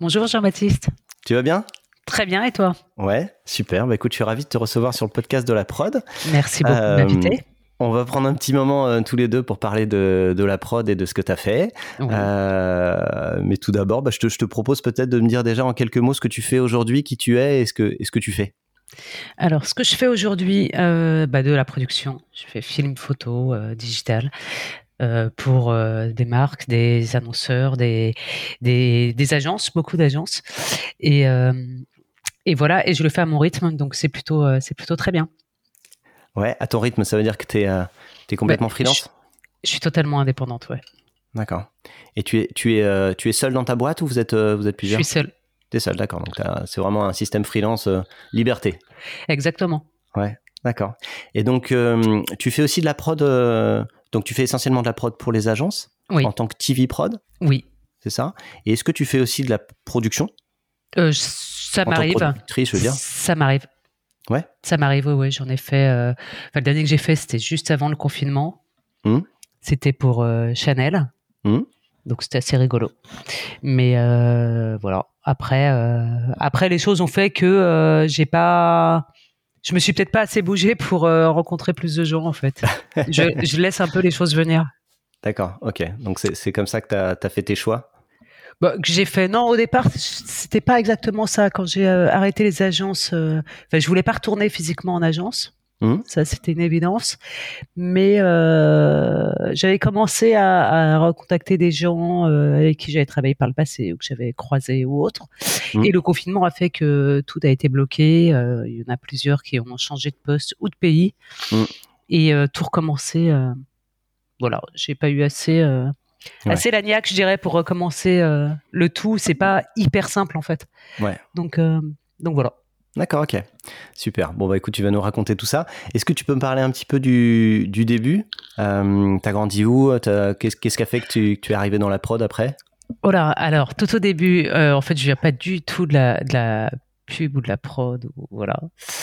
Bonjour Jean-Baptiste. Tu vas bien? Très bien, et toi? Ouais, super. Bah écoute, je suis ravi de te recevoir sur le podcast de la prod. Merci beaucoup de m'inviter. On va prendre un petit moment euh, tous les deux pour parler de, de, la prod et de ce que tu as fait. Euh, mais tout d'abord, bah, je, te, je, te, propose peut-être de me dire déjà en quelques mots ce que tu fais aujourd'hui, qui tu es et ce que, et ce que tu fais. Alors, ce que je fais aujourd'hui, euh, bah, de la production. Je fais film, photo, euh, digital. Euh, pour euh, des marques, des annonceurs, des, des, des agences, beaucoup d'agences. Et, euh, et voilà, et je le fais à mon rythme, donc c'est plutôt, c'est plutôt très bien. Ouais, à ton rythme, ça veut dire que tu es, es, complètement ouais, freelance? je, je, suis totalement indépendante, ouais. D'accord. Et tu es, tu, es, tu es seul dans ta boîte ou vous êtes, vous êtes plusieurs? Je suis seul. Tu es seul, d'accord. Donc c'est vraiment un système freelance liberté. Exactement. Ouais, d'accord. Et donc, tu fais aussi de la prod donc tu fais essentiellement de la prod pour les agences oui. en tant que TV prod? Oui. C'est ça? Et est-ce que tu fais aussi de la production? Euh, Ça m'arrive. je veux dire? Ça m'arrive. Ouais. Ça m'arrive, oui. J'en ai fait. Euh... Enfin, le dernier que j'ai fait, c'était juste avant le confinement. Mmh. C'était pour euh, Chanel. Mmh. Donc c'était assez rigolo. Mais euh, voilà. Après, après, les choses ont fait que j'ai pas je me suis peut-être pas assez bougé pour euh, rencontrer plus de gens en fait. je, je, laisse un peu les choses venir. D'accord, ok. Donc c'est comme ça que tu as, as, fait tes choix? Bah, que j'ai fait. Non, au départ, c'était pas exactement ça. Quand j'ai euh, arrêté les agences, euh, je voulais pas retourner physiquement en agence. Mmh. Ça, c'était une évidence. Mais euh, j'avais commencé à, à, recontacter des gens euh, avec qui j'avais travaillé par le passé ou que j'avais croisé ou autre. Mmh. Et le confinement a fait que tout a été bloqué. Euh, il y en a plusieurs qui ont changé de poste ou de pays. Mmh. Et tout recommencer. euh, voilà, j'ai pas eu assez. Ouais. Assez lagnac, je dirais, pour recommencer le tout. C'est pas hyper simple en fait. Ouais. Donc, donc voilà. D'accord, ok. Super. Bon, bah écoute, tu vas nous raconter tout ça. Est-ce que tu peux me parler un petit peu du, du début? Euh, T'as grandi où? Qu'est-ce qui a fait que tu, que tu, es arrivé dans la prod après? Oh là, alors, tout au début, euh, en fait, je viens pas du tout de la, de la pub ou de la prod. Ou, voilà.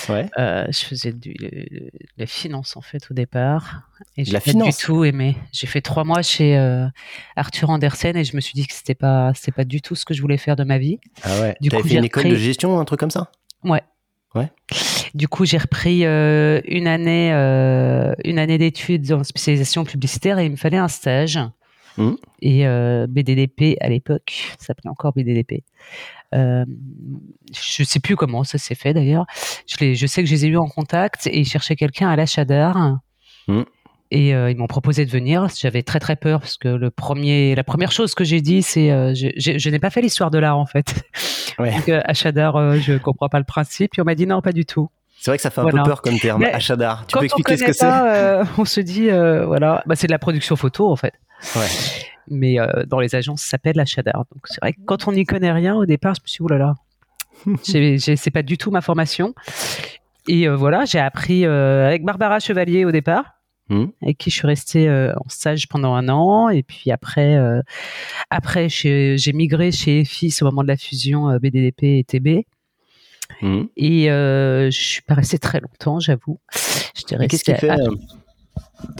Ouais. Euh, je faisais du, de la finance, en fait, au départ. Et la pas finance? du tout aimé. J'ai fait trois mois chez euh, Arthur Andersen et je me suis dit que c'était pas, pas du tout ce que je voulais faire de ma vie. Ah ouais. Du T'avais fait une école repris... de gestion, un truc comme ça? Ouais. Ouais. Du coup, j'ai repris euh, une année, euh, une année d'études en spécialisation publicitaire et il me fallait un stage. Mmh. Et euh, BDDP à l'époque, ça s'appelait encore BDDP. Je sais plus comment ça s'est fait d'ailleurs. Je, je, sais que je les ai eu en contact et ils cherchaient quelqu'un à l'achat d'art. Mmh. Et euh, ils m'ont proposé de venir. J'avais très très peur parce que le premier, la première chose que j'ai dit, c'est euh, je, je, je n'ai pas fait l'histoire de l'art en fait. Ouais. Donc, euh, achat d'art, euh, je comprends pas le principe. Et on m'a dit non, pas du tout. C'est vrai que ça fait un voilà. peu peur comme terme, Mais achat d'art. Tu peux expliquer ce que c'est? euh, On se dit, voilà, bah, c'est de la production photo en fait. Ouais. Mais dans les agences, ça s'appelle l'achat d'art. Donc c'est vrai que quand on n'y connaît rien, au départ, je me suis dit, oulala, c'est pas du tout ma formation. Et euh, voilà, j'ai appris euh, avec Barbara Chevalier au départ. Mmh. avec qui je suis restée euh, en stage pendant un an et puis après euh, après j'ai migré chez FIS au moment de la fusion euh, BDDP et TB mmh. et je suis pas restée très longtemps j'avoue qu'est-ce qui fait à...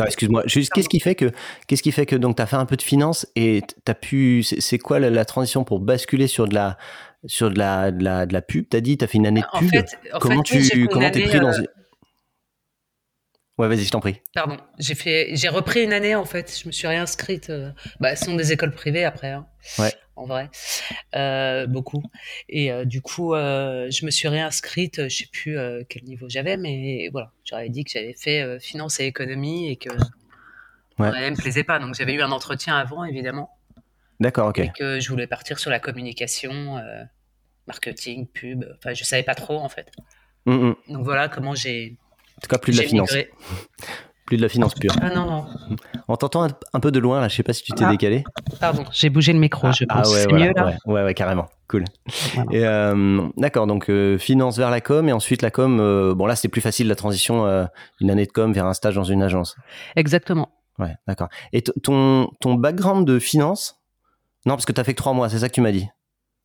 excuse-moi juste qu'est-ce qui fait que qu'est-ce qui fait que donc tu as fait un peu de finance et tu as pu c'est quoi la, la, transition pour basculer sur de la sur de la de la, de la pub tu as dit tu as fait une année de pub en fait, en comment fait, tu comment t'es pris dans. Ouais, vas-y, je t'en prie. Pardon, j'ai fait, j'ai repris une année en fait. Je me suis réinscrite. Euh... Bah, ce sont des écoles privées après. Hein, ouais. En vrai, euh, beaucoup. Et euh, du coup, je me suis réinscrite. Je sais plus quel niveau j'avais, mais voilà, j'aurais dit que j'avais fait finance et économie et que ouais. ça me plaisait pas. Donc j'avais eu un entretien avant, évidemment. D'accord, ok. Et que je voulais partir sur la communication, marketing, pub. Enfin, je savais pas trop en fait. Mm -hmm. Donc voilà comment j'ai tout cas, plus de la finance. Migré. plus de la finance pure. Ah non, non. On t'entend un peu de loin là, je sais pas si tu t'es Ah. décalé. Pardon, j'ai bougé le micro, Ah, je ah pense. ouais, c'est voilà, mieux là? Ouais, ouais, ouais, carrément. Cool. Et euh, d'accord, donc euh, finance vers la com et ensuite la com. euh, bon là, c'est plus facile la transition euh, une année de com vers un stage dans une agence. Exactement. Ouais, d'accord. Et ton ton background de finance? Non, parce que t'as fait que trois mois, c'est ça que tu m'as dit?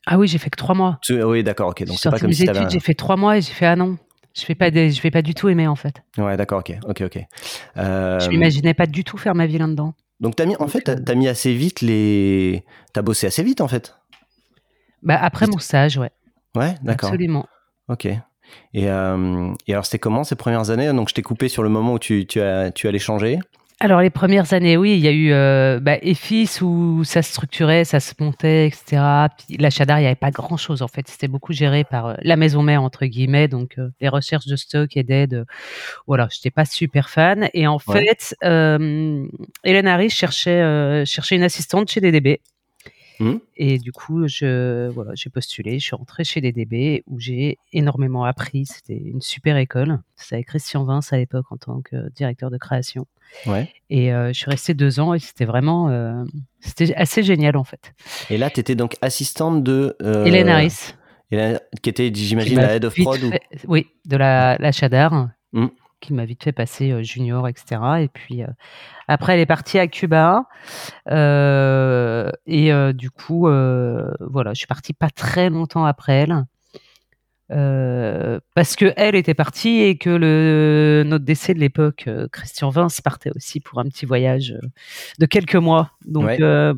Ah oui, j'ai fait que trois mois. Tu- Oui, d'accord, ok. Donc c'est pas comme si études, j'ai fait trois mois et j'ai fait ah non. Je vais pas, des- je vais pas du tout aimer en fait. Ouais, d'accord, ok, ok, ok. Euh, Je m'imaginais pas du tout faire ma vie là-dedans. donc t'as mis, en fait, t'as euh, t'as mis assez vite les. T'as bossé assez vite en fait? Bah après mon stage, ouais. Ouais, d'accord. Absolument. Ok. Et, euh, et alors, c'était comment ces premières années? Donc, je t'ai coupé sur le moment où tu, tu, as, tu allais changer? Alors les premières années, oui, il y a eu euh, bah, EFIS où ça se structurait, ça se montait, etc. Puis l'achat d'art, il n'y avait pas grand-chose en fait. C'était beaucoup géré par euh, la maison mère entre guillemets, donc euh, les recherches de stock et d'aide. euh, voilà, j'étais pas super fan. Et en Ouais. fait, euh, Hélène Harris cherchait euh, cherchait une assistante chez DDB. Mhm. Et du coup, je voilà, j'ai postulé, je suis rentrée chez DDB où j'ai énormément appris. C'était une super école. C'était avec Christian Vince à l'époque en tant que directeur de création. Ouais. Et euh, je suis restée deux ans et c'était vraiment, euh, c'était assez génial en fait. Et là, tu étais donc assistante de. euh, Hélène Harris, Hélène- qui était, j'imagine, m'a la head of prod. ou- oui, de la l'achat d'art, Mm. Qui m'a vite fait passer junior, etc. Et puis après, elle est partie à Cuba et du coup, voilà, je suis partie pas très longtemps après elle. euh, parce que elle était partie et que le notre décès de l'époque, Christian Vince partait aussi pour un petit voyage de quelques mois. Donc Ouais. euh,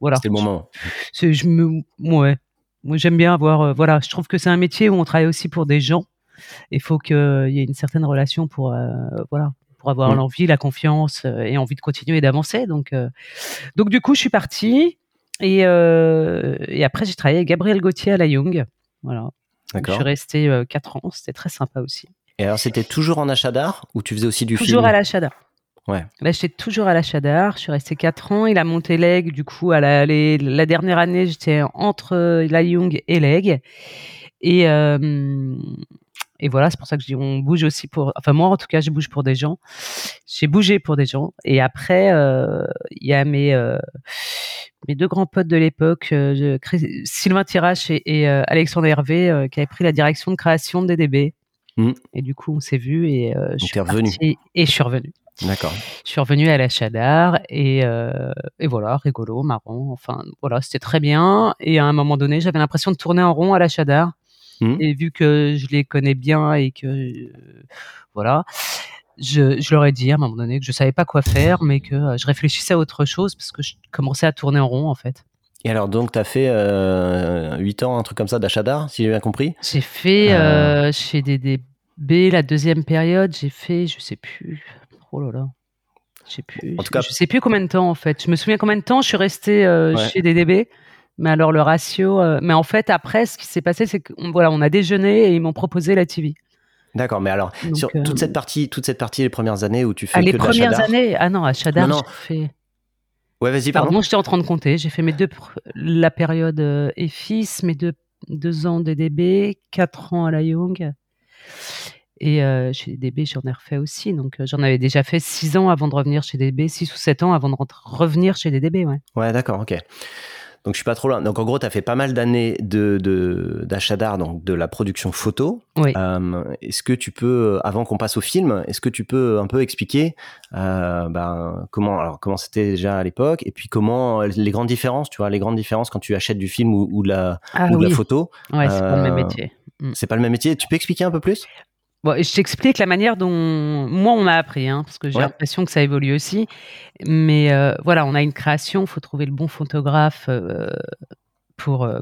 voilà. C'était le moment. C'est- je me, ouais. Moi, j'aime bien avoir, euh, voilà, je trouve que c'est un métier où on travaille aussi pour des gens. Il faut qu'il y ait une certaine relation pour, euh, voilà, pour avoir l'envie, la confiance euh, et envie de continuer et d'avancer. Donc, euh, donc du coup, je suis partie et, et après, j'ai travaillé avec Gabriel Gauthier à la Young. Voilà. Je suis restée euh, quatre ans. C'était très sympa aussi. Et alors, c'était toujours en achat d'art ou tu faisais aussi du Toujours film à l'achat d'art. Ouais. Là, j'étais toujours à l'achat d'art. Je suis restée 4 ans. Il a monté Leg. Du coup, à la, les- la dernière année, j'étais entre la Young et Leg. Et, euh, et voilà, c'est pour ça que je dis on bouge aussi pour. Enfin, moi, en tout cas, je bouge pour des gens. J'ai bougé pour des gens. Et après, euh, il y a mes, euh, mes deux grands potes de l'époque, euh, Sylvain Tirache et, et, Alexandre Hervé, qui avaient pris la direction de création de DDB. Mhm. Et du coup, on s'est vu et je suis revenu. et je suis revenue. D'accord. Je suis revenue à l'achat d'art et, euh, et voilà, rigolo, marrant. Enfin, voilà, c'était très bien. Et à un moment donné, j'avais l'impression de tourner en rond à l'achat d'art. Mhm. Et vu que je les connais bien et que euh, voilà, je, je leur ai dit à un moment donné que je savais pas quoi faire, mais que euh, je réfléchissais à autre chose parce que je commençais à tourner en rond en fait. Et alors, donc, tu as fait euh, 8 ans, un truc comme ça, d'achat d'art, si j'ai bien compris? J'ai fait euh, chez DDB la deuxième période, j'ai fait, je sais plus, oh là là, je sais plus, En tout cas- je sais plus combien de temps en fait. Je me souviens combien de temps je suis Ouais. chez DDB, mais alors le ratio, euh, mais en fait après, ce qui s'est passé, c'est qu'on voilà, on a déjeuné et ils m'ont proposé la TV. D'accord, mais alors, Donc, sur euh, toute cette partie, toute cette partie, les premières années où tu fais Ah, les de premières années, ah non, à Chadar, Non, fait. Ouais, vas-y, pardon. Pardon, j'étais en train de compter. J'ai fait mes deux, la période euh, EFIS, mes deux, deux ans DDB, quatre ans à la Young. Et euh, chez DB, j'en ai refait aussi. Donc, euh, j'en avais déjà fait six ans avant de revenir chez DB, six ou sept ans avant de revenir chez DDB, ouais. Ouais, d'accord, ok. Donc je suis pas trop loin. Donc en gros, tu as fait pas mal d'années de, d'achat d'art, donc de la production photo. Oui. Euh, est-ce que tu peux, avant qu'on passe au film, est-ce que tu peux un peu expliquer euh, ben, comment, alors comment c'était déjà à l'époque, et puis comment euh, les grandes différences, tu vois, les grandes différences quand tu achètes du film ou, ou de la, Ah ou de oui, la photo. ouais, c'est pas le même euh, métier. C'est pas le même métier. Tu peux expliquer un peu plus? Bon, je t'explique la manière dont moi on m'a appris, hein, parce que j'ai Ouais. l'impression que ça évolue aussi. Mais euh, voilà, on a une création, il faut trouver le bon photographe euh, pour euh,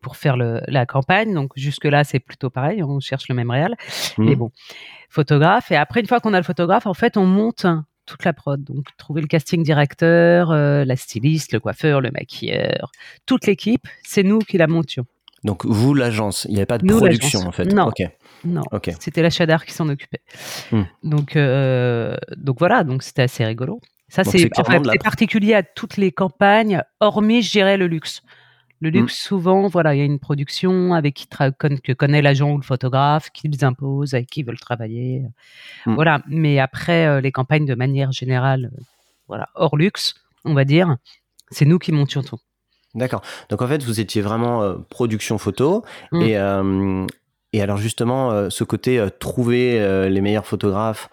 pour faire le, la campagne. Donc jusque là, c'est plutôt pareil, on cherche le même réel. Mhm. Mais bon, photographe. Et après, une fois qu'on a le photographe, en fait, on monte toute la prod. Donc trouver le casting directeur, euh, la styliste, le coiffeur, le maquilleur, toute l'équipe, c'est nous qui la montions. Donc vous, l'agence, il n'y avait pas de Nous, production en fait. Non. Ok. Non, c'était l'achat d'art qui s'en occupait. Hmm. Donc, euh, donc voilà, donc c'était assez rigolo. Ça, c'est enfin, la- particulier à toutes les campagnes, hormis, je dirais, le luxe. Le Mm. luxe, souvent, voilà, il y a une production avec qui que connaît l'agent ou le photographe, qu'ils imposent, avec qui ils veulent travailler. Mm. Voilà. Mais après, euh, les campagnes, de manière générale, euh, voilà, hors luxe, on va dire, c'est nous qui montions tout. D'accord. Donc en fait, vous étiez vraiment euh, production photo. Et, euh, et alors justement, euh, ce côté euh, trouver euh, les meilleurs photographes,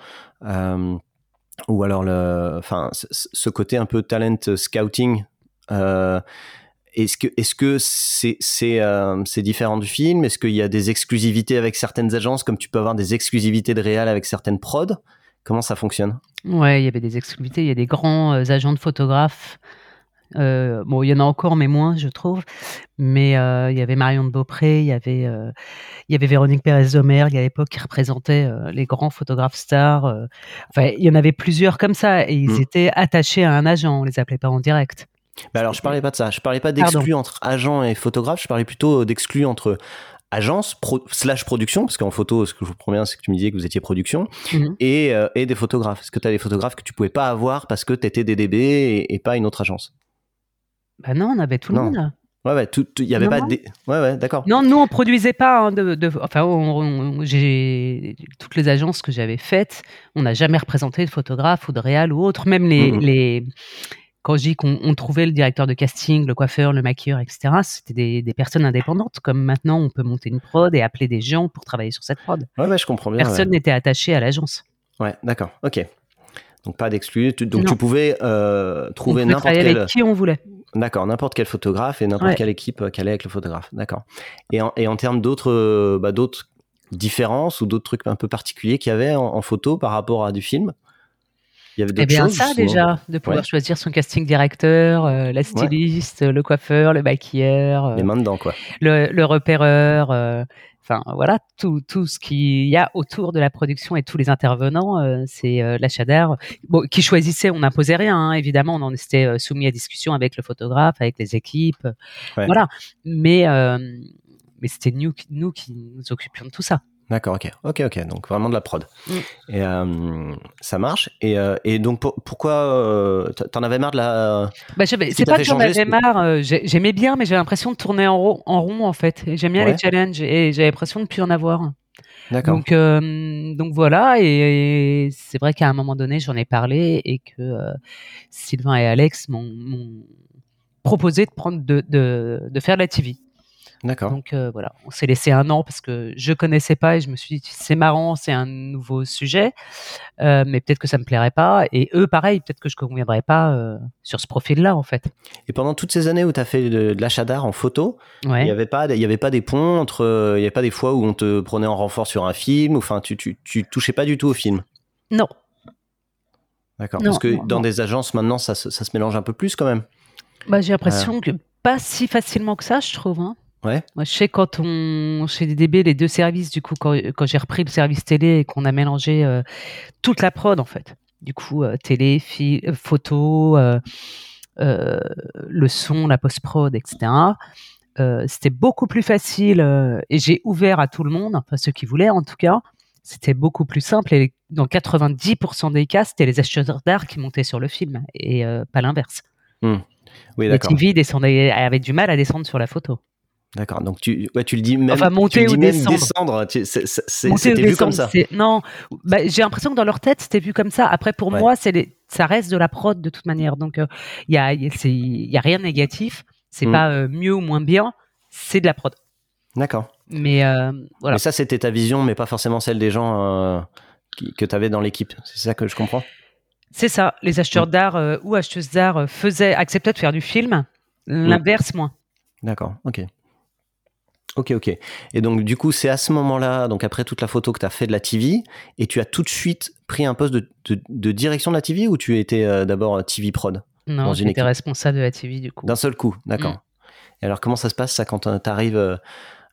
ou alors le, enfin, ce, côté un peu talent scouting. est-ce que est-ce que c'est différent du film? Est-ce qu'il y a des exclusivités avec certaines agences, comme tu peux avoir des exclusivités de réal avec certaines prods? Comment ça fonctionne? Ouais, il y avait des exclusivités, il y a des grands agents de photographes. Euh, bon, il y en a encore, mais moins, je trouve. Mais euh, il y avait Marion de Beaupré, il y avait, euh, il y avait Véronique Pérez-Domergue à l'époque qui représentait les grands photographes stars. Enfin, il y en avait plusieurs comme ça et ils Mm. étaient attachés à un agent, on les appelait pas en direct. Bah alors, je parlais pas de ça. Je parlais pas d'exclus entre agent et photographe. Je parlais plutôt d'exclus entre agence pro- slash production, parce qu'en photo, ce que je vous promets, c'est que tu me disais que vous étiez production, Mhm. et, euh, et des photographes. Est-ce que tu as des photographes que tu pouvais pas avoir parce que tu étais DDB et, et pas une autre agence? Bah non, on avait tout le monde. Ouais, ouais, tout- il y avait Non, pas. Ouais, ouais, d'accord. Non, nous on produisait pas. hein, de, de- enfin, on- on- j'ai toutes les agences que j'avais faites, on n'a jamais représenté de photographe ou de réal ou autre. Même les, Mhm. les quand je dis qu'on on trouvait le directeur de casting, le coiffeur, le maquilleur, etc. C'était des, des personnes indépendantes. Comme maintenant, on peut monter une prod et appeler des gens pour travailler sur cette prod. Ouais, ouais, je comprends bien. Personne n'était attaché à l'agence. Ouais, d'accord. Ok. Donc pas d'exclus. Donc Non. tu pouvais euh, trouver n'importe quel. avec qui on voulait. D'accord, n'importe quel photographe et n'importe Ouais. quelle équipe euh, qui allait avec le photographe. D'accord. Et en, et en termes d'autres euh, bah, d'autres différences ou d'autres trucs un peu particuliers qu'il y avait en, en photo par rapport à du film? Il y avait Eh bien, choses ça déjà, de pouvoir Ouais. choisir son casting directeur, euh, la styliste, le coiffeur, le maquilleur, euh, Les mains dedans, quoi. le, le repéreur, euh, enfin voilà, tout, tout ce qu'il y a autour de la production et tous les intervenants, euh, c'est euh, l'achat d'art. Bon, qui choisissait, on n'imposait rien, hein, évidemment, on en était euh, soumis à discussion avec le photographe, avec les équipes, euh, Ouais. voilà. Mais, mais c'était nous, nous qui nous occupions de tout ça. D'accord, ok. Ok, ok. Donc vraiment de la prod. Mm. Et euh, ça marche. Et, euh, et donc pour- pourquoi euh, t'en avais marre de la. Bah, j'avais- c'est pas que j'en avais marre, euh, j'ai- j'aimais bien, mais j'ai l'impression de tourner en rond, en, rond, en fait. J'aime bien Ouais. les challenges et j'ai l'impression de plus en avoir. D'accord. Donc, donc voilà, et, et c'est vrai qu'à un moment donné, j'en ai parlé et que Sylvain et Alex m'ont m'ont proposé de prendre de, de, de faire de la TV. D'accord. Donc euh, voilà, on s'est laissé un an parce que je connaissais pas et je me suis dit c'est marrant, c'est un nouveau sujet, euh, mais peut-être que ça me plairait pas. Et eux, pareil, peut-être que je conviendrais pas euh, sur ce profil-là en fait. Et pendant toutes ces années où tu as fait de, de l'achat d'art en photo, il n'y avait, pas- il y avait pas des ponts entre. Il n'y avait pas des fois où on te prenait en renfort sur un film, enfin, tu, tu, tu touchais pas du tout au film? Non, D'accord. Parce que non, dans non. des agences, maintenant, ça, se- ça se mélange un peu plus quand même. bah, j'ai l'impression que pas si facilement que ça, je trouve. Hein. Ouais. Moi, je sais quand on chez DDB les deux services du coup quand, quand j'ai repris le service télé et qu'on a mélangé euh, toute la prod en fait. Du coup euh, télé, fi- euh, photo, euh, le son, la post prod, etc. C'était beaucoup plus facile et j'ai ouvert à tout le monde, enfin ceux qui voulaient en tout cas. C'était beaucoup plus simple et dans 90% des cas, c'était les acheteurs d'art qui montaient sur le film et pas l'inverse. Oui, Les. TV avaient du mal à descendre sur la photo. D'accord. Donc tu, ouais, tu le dis même. Enfin, monter tu le dis ou même descendre. C'était vu comme ça. Non, bah, j'ai l'impression que dans leur tête, c'était vu comme ça. Après, pour Ouais. moi, c'est les- ça reste de la prod de toute manière. Donc, il n'y a, y a- c'est- y a rien de négatif. C'est Mm. pas euh, mieux ou moins bien. C'est de la prod. D'accord. Mais euh, voilà. Mais ça, c'était ta vision, mais pas forcément celle des gens euh, qui- que tu avais dans l'équipe. C'est ça que je comprends? C'est ça. Les acheteurs Mm. d'art euh, ou acheteuses d'art euh, faisaient, acceptaient de faire du film. L'inverse, moins. D'accord, ok. Ok, ok. Et donc, du coup, c'est à ce moment-là, donc après toute la photo que tu as fait de la TV, et tu as tout de suite pris un poste de, de- de direction de la TV ou tu étais euh, d'abord TV prod Non, j'étais responsable de la TV du coup. D'un seul coup, d'accord. Mm. Et alors, comment ça se passe ça quand tu arrives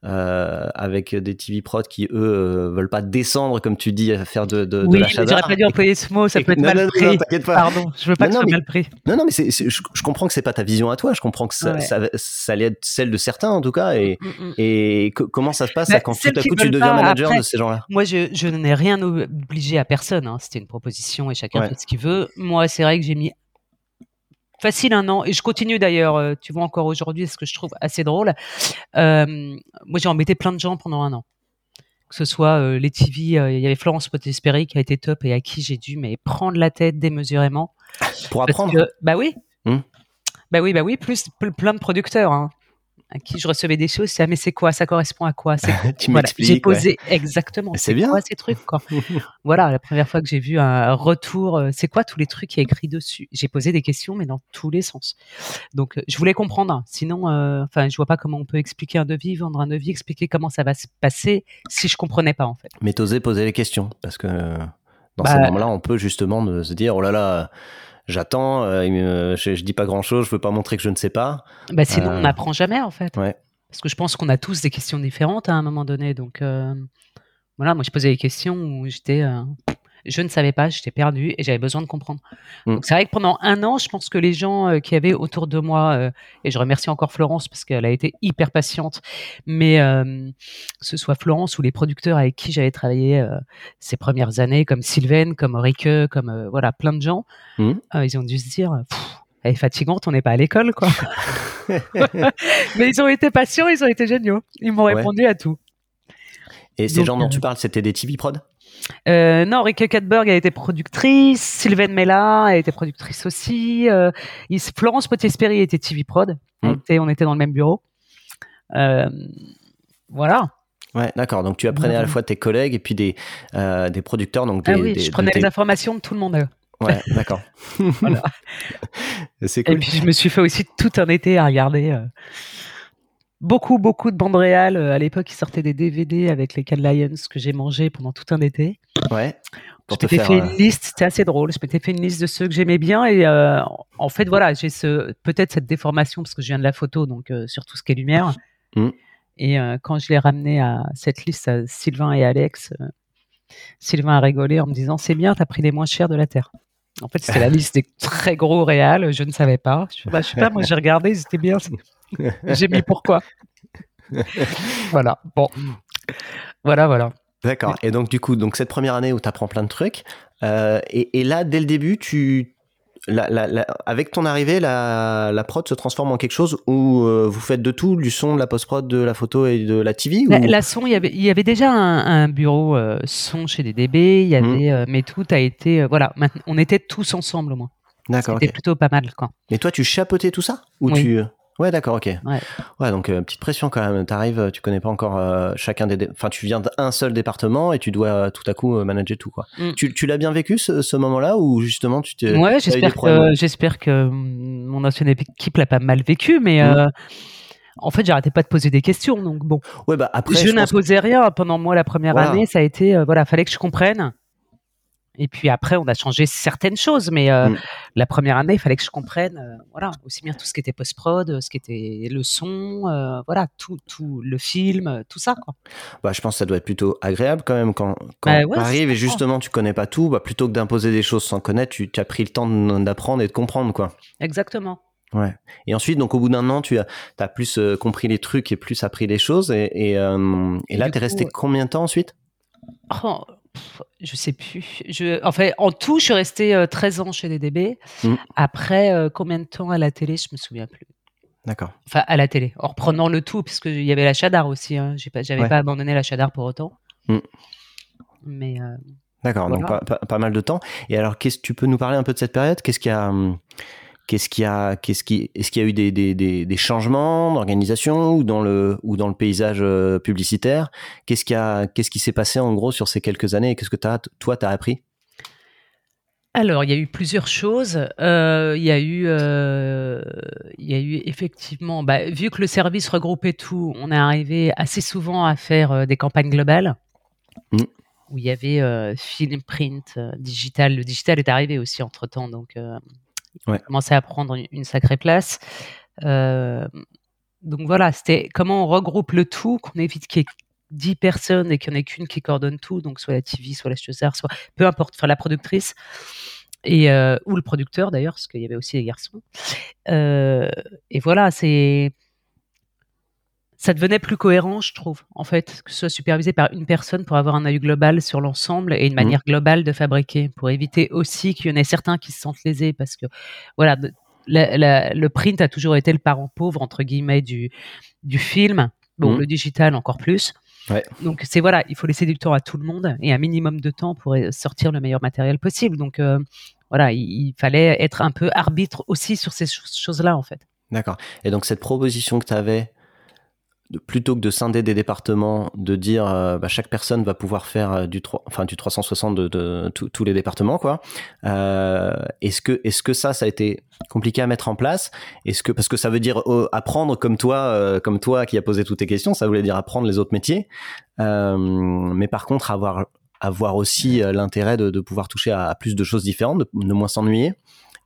avec des TV prod qui, eux, euh, veulent pas descendre, comme tu dis, à faire de, de, de oui, l'achat mais j'aurais pas dû employer ce mot, ça peut être non, mal non, pris. non, pas. Pardon, je veux pas Non, que non, ce soit mais- mal pris. Non, non, mais je, je comprends que c'est pas ta vision à toi. Je comprends que ça, Ouais. ça, ça allait être celle de certains, en tout cas. Et, Mm, mm. et co- comment ça se passe Bah, quand tout à coup tu deviens pas, manager après- de ces gens-là? Moi, je, je n'ai rien obligé à personne. hein. C'était une proposition et chacun Ouais. fait ce qu'il veut. Moi, c'est vrai que j'ai mis facile un an. Et je continue d'ailleurs, euh, tu vois encore aujourd'hui, ce que je trouve assez drôle. Euh, moi, j'ai embêté plein de gens pendant un an. Que ce soit euh, les TV, il y avait Florence Potesperi qui a été top et à qui j'ai dû mais prendre la tête démesurément. Pour apprendre. bah oui. Hmm. Bah oui, bah oui, plus plein de producteurs. Hein à qui je recevais des choses, c'est ah mais c'est quoi, ça correspond à quoi Tu voilà, J'ai posé exactement. C'est bien. Quoi ces trucs quoi Voilà, la première fois que j'ai vu un retour, euh, c'est quoi tous les trucs qui est écrit dessus? J'ai posé des questions, mais dans tous les sens. Donc euh, je voulais comprendre. Sinon, euh, enfin, je vois pas comment on peut expliquer un devis, vendre un devis, expliquer comment ça va se passer si je comprenais pas en fait. Mais t'osais poser les questions parce que dans bah, ces moments-là, on peut justement se dire oh là là j'attends, euh, je, je, dis pas grand chose, je veux pas montrer que je ne sais pas. Bah sinon, on euh, n'apprend jamais en fait. Ouais. Parce que je pense qu'on a tous des questions différentes à un moment donné. Donc euh, voilà, moi je posais des questions où j'étais je ne savais pas, j'étais perdue et j'avais besoin de comprendre. Mm. Donc c'est vrai que pendant un an, je pense que les gens euh, qui avaient autour de moi, euh, et je remercie encore Florence parce qu'elle a été hyper patiente, mais euh, que ce soit Florence ou les producteurs avec qui j'avais travaillé ces premières années, comme Sylvain, comme Rike, comme voilà plein de gens, mm. ils ont dû se dire. elle est fatigante, on n'est pas à l'école, quoi. mais ils ont été patients, ils ont été géniaux. Ils m'ont répondu à tout. Et ces gens dont tu parles, c'était des TV prod? Euh, non, Rike Katberg a été productrice, Sylvain Mella a été productrice aussi, euh, Florence Potier-Speri était TV prod, on, était, on, était, dans le même bureau. Euh, voilà. Ouais, d'accord. Donc tu apprenais à la fois tes collègues et puis des, des producteurs. Donc ah oui, je prenais les informations de tout le monde. Ouais, d'accord. voilà. C'est cool. Et puis je me suis fait aussi tout un été à regarder beaucoup, beaucoup de bandes réales. Euh, à l'époque, il sortait des DVD avec les Cat Lions que j'ai mangé pendant tout un été. Ouais. je m'étais fait une euh, liste, c'était assez drôle. Je m'étais fait une liste de ceux que j'aimais bien et euh, en fait, voilà, j'ai ce, peut-être cette déformation parce que je viens de la photo, donc sur tout ce qui est lumière. Mm. Et quand je l'ai ramené à cette liste à Sylvain et Alex, Sylvain a rigolé en me disant C'est bien, t'as pris les moins chers de la Terre. En fait, c'était la liste des très gros réals, je ne savais pas. Je, bah, je sais pas, moi j'ai regardé, c'était bien. J'ai mis pourquoi. voilà. Bon. Voilà, voilà. D'accord. Et donc, du coup, donc cette première année où tu apprends plein de trucs, euh, et, là, dès le début, tu, avec ton arrivée, la, prod se transforme en quelque chose où euh, vous faites de tout, du son, de la post-prod, de la photo et de la TV la, son, il y avait, il y avait déjà un, bureau euh, son chez DDB, il y mmh. avait, mais tout a été, voilà, on était tous ensemble au moins. D'accord. C'était plutôt pas mal, quoi. Mais toi, tu chapeautais tout ça ou tu Ouais, d'accord, ok. Ouais, ouais donc euh, petite pression quand même. T'arrives, tu connais pas encore euh, chacun des, enfin tu viens d'un seul département et tu dois euh, tout à coup manager tout quoi. Mm. Tu, tu l'as bien vécu ce, ce moment-là ou justement tu t'es. Ouais, j'espère que j'espère que mon ancienne équipe l'a pas mal vécu, mais. Mm. en fait, j'arrêtais pas de poser des questions, donc bon. Ouais, bah après, je, n'imposais rien pendant moi la première année. Ça a été, voilà, fallait que je comprenne. Et puis après, on a changé certaines choses, mais euh, mm. la première année, il fallait que je comprenne, euh, voilà, aussi bien tout ce qui était post-prod, ce qui était le son, euh, voilà, tout, tout le film, tout ça, quoi. Bah, je pense que ça doit être plutôt agréable quand même quand, quand bah tu arrives et justement tu connais pas tout, bah, plutôt que d'imposer des choses sans connaître, tu, as pris le temps d'apprendre et de comprendre, quoi. Exactement. Ouais. Et ensuite, donc au bout d'un an, tu as, as plus compris les trucs et plus appris les choses. Et, et, et, là, tu es resté combien de temps ensuite? Oh, je sais plus. Je, enfin, en tout, je suis restée 13 euh, ans chez DDB. Mmh. Après, euh, combien de temps à la télé, je me souviens plus. D'accord. Enfin, à la télé, en reprenant le tout, puisqu'il y avait la Chadar aussi. Hein. J'avais pas abandonné la Chadar pour autant. Mmh. Mais. Euh, D'accord, donc pas, mal de temps. Et alors, qu'est-ce tu peux nous parler un peu de cette période? Qu'est-ce qui a. Hum, Qu'est-ce qu'il y a, qu'est-ce qui, est-ce qu'il y a eu des, des, des, changements d'organisation ou dans le ou dans le paysage euh, publicitaire? Qu'est-ce qui a, qu'est-ce qui s'est passé en gros sur ces quelques années qu'est-ce que as, toi t'as appris? Alors, il y a eu plusieurs choses. Euh, il y a eu, euh, il y a eu effectivement, bah, vu que le service regroupait tout, on est arrivé assez souvent à faire des campagnes globales. Mmh. Où il y avait film, print, digital. Le digital est arrivé aussi entre temps, donc ouais. commençait à prendre une, sacrée place. Euh, donc voilà, c'était comment on regroupe le tout, qu'on évite qu'il y ait 10 personnes et qu'il n'y en ait qu'une qui coordonne tout, donc soit la TV, soit la l'acheteuse soit peu importe, enfin la productrice. Et, euh, ou le producteur d'ailleurs, parce qu'il y avait aussi des garçons. Euh, et voilà, c'est ça devenait plus cohérent, je trouve, en fait, que ce soit supervisé par une personne pour avoir un œil global sur l'ensemble et une mmh. manière globale de fabriquer, pour éviter aussi qu'il y en ait certains qui se sentent lésés, parce que, voilà, le print a toujours été le parent pauvre entre guillemets du du film. Bon, mmh. le digital encore plus. Donc c'est voilà, il faut laisser du temps à tout le monde et un minimum de temps pour sortir le meilleur matériel possible. Donc euh, voilà, il, fallait être un peu arbitre aussi sur ces choses-là en fait. D'accord. Et donc cette proposition que tu avais plutôt que de scinder des départements, de dire euh, bah, chaque personne va pouvoir faire euh, du, enfin, du 360 de, tous les départements, quoi. Euh, est-ce que, est-ce que ça, ça a été compliqué à mettre en place? Est-ce que parce que ça veut dire apprendre comme toi, comme toi qui a posé toutes tes questions, ça voulait dire apprendre les autres métiers, mais par contre avoir avoir aussi l'intérêt de, pouvoir toucher à, plus de choses différentes, de, ne moins s'ennuyer.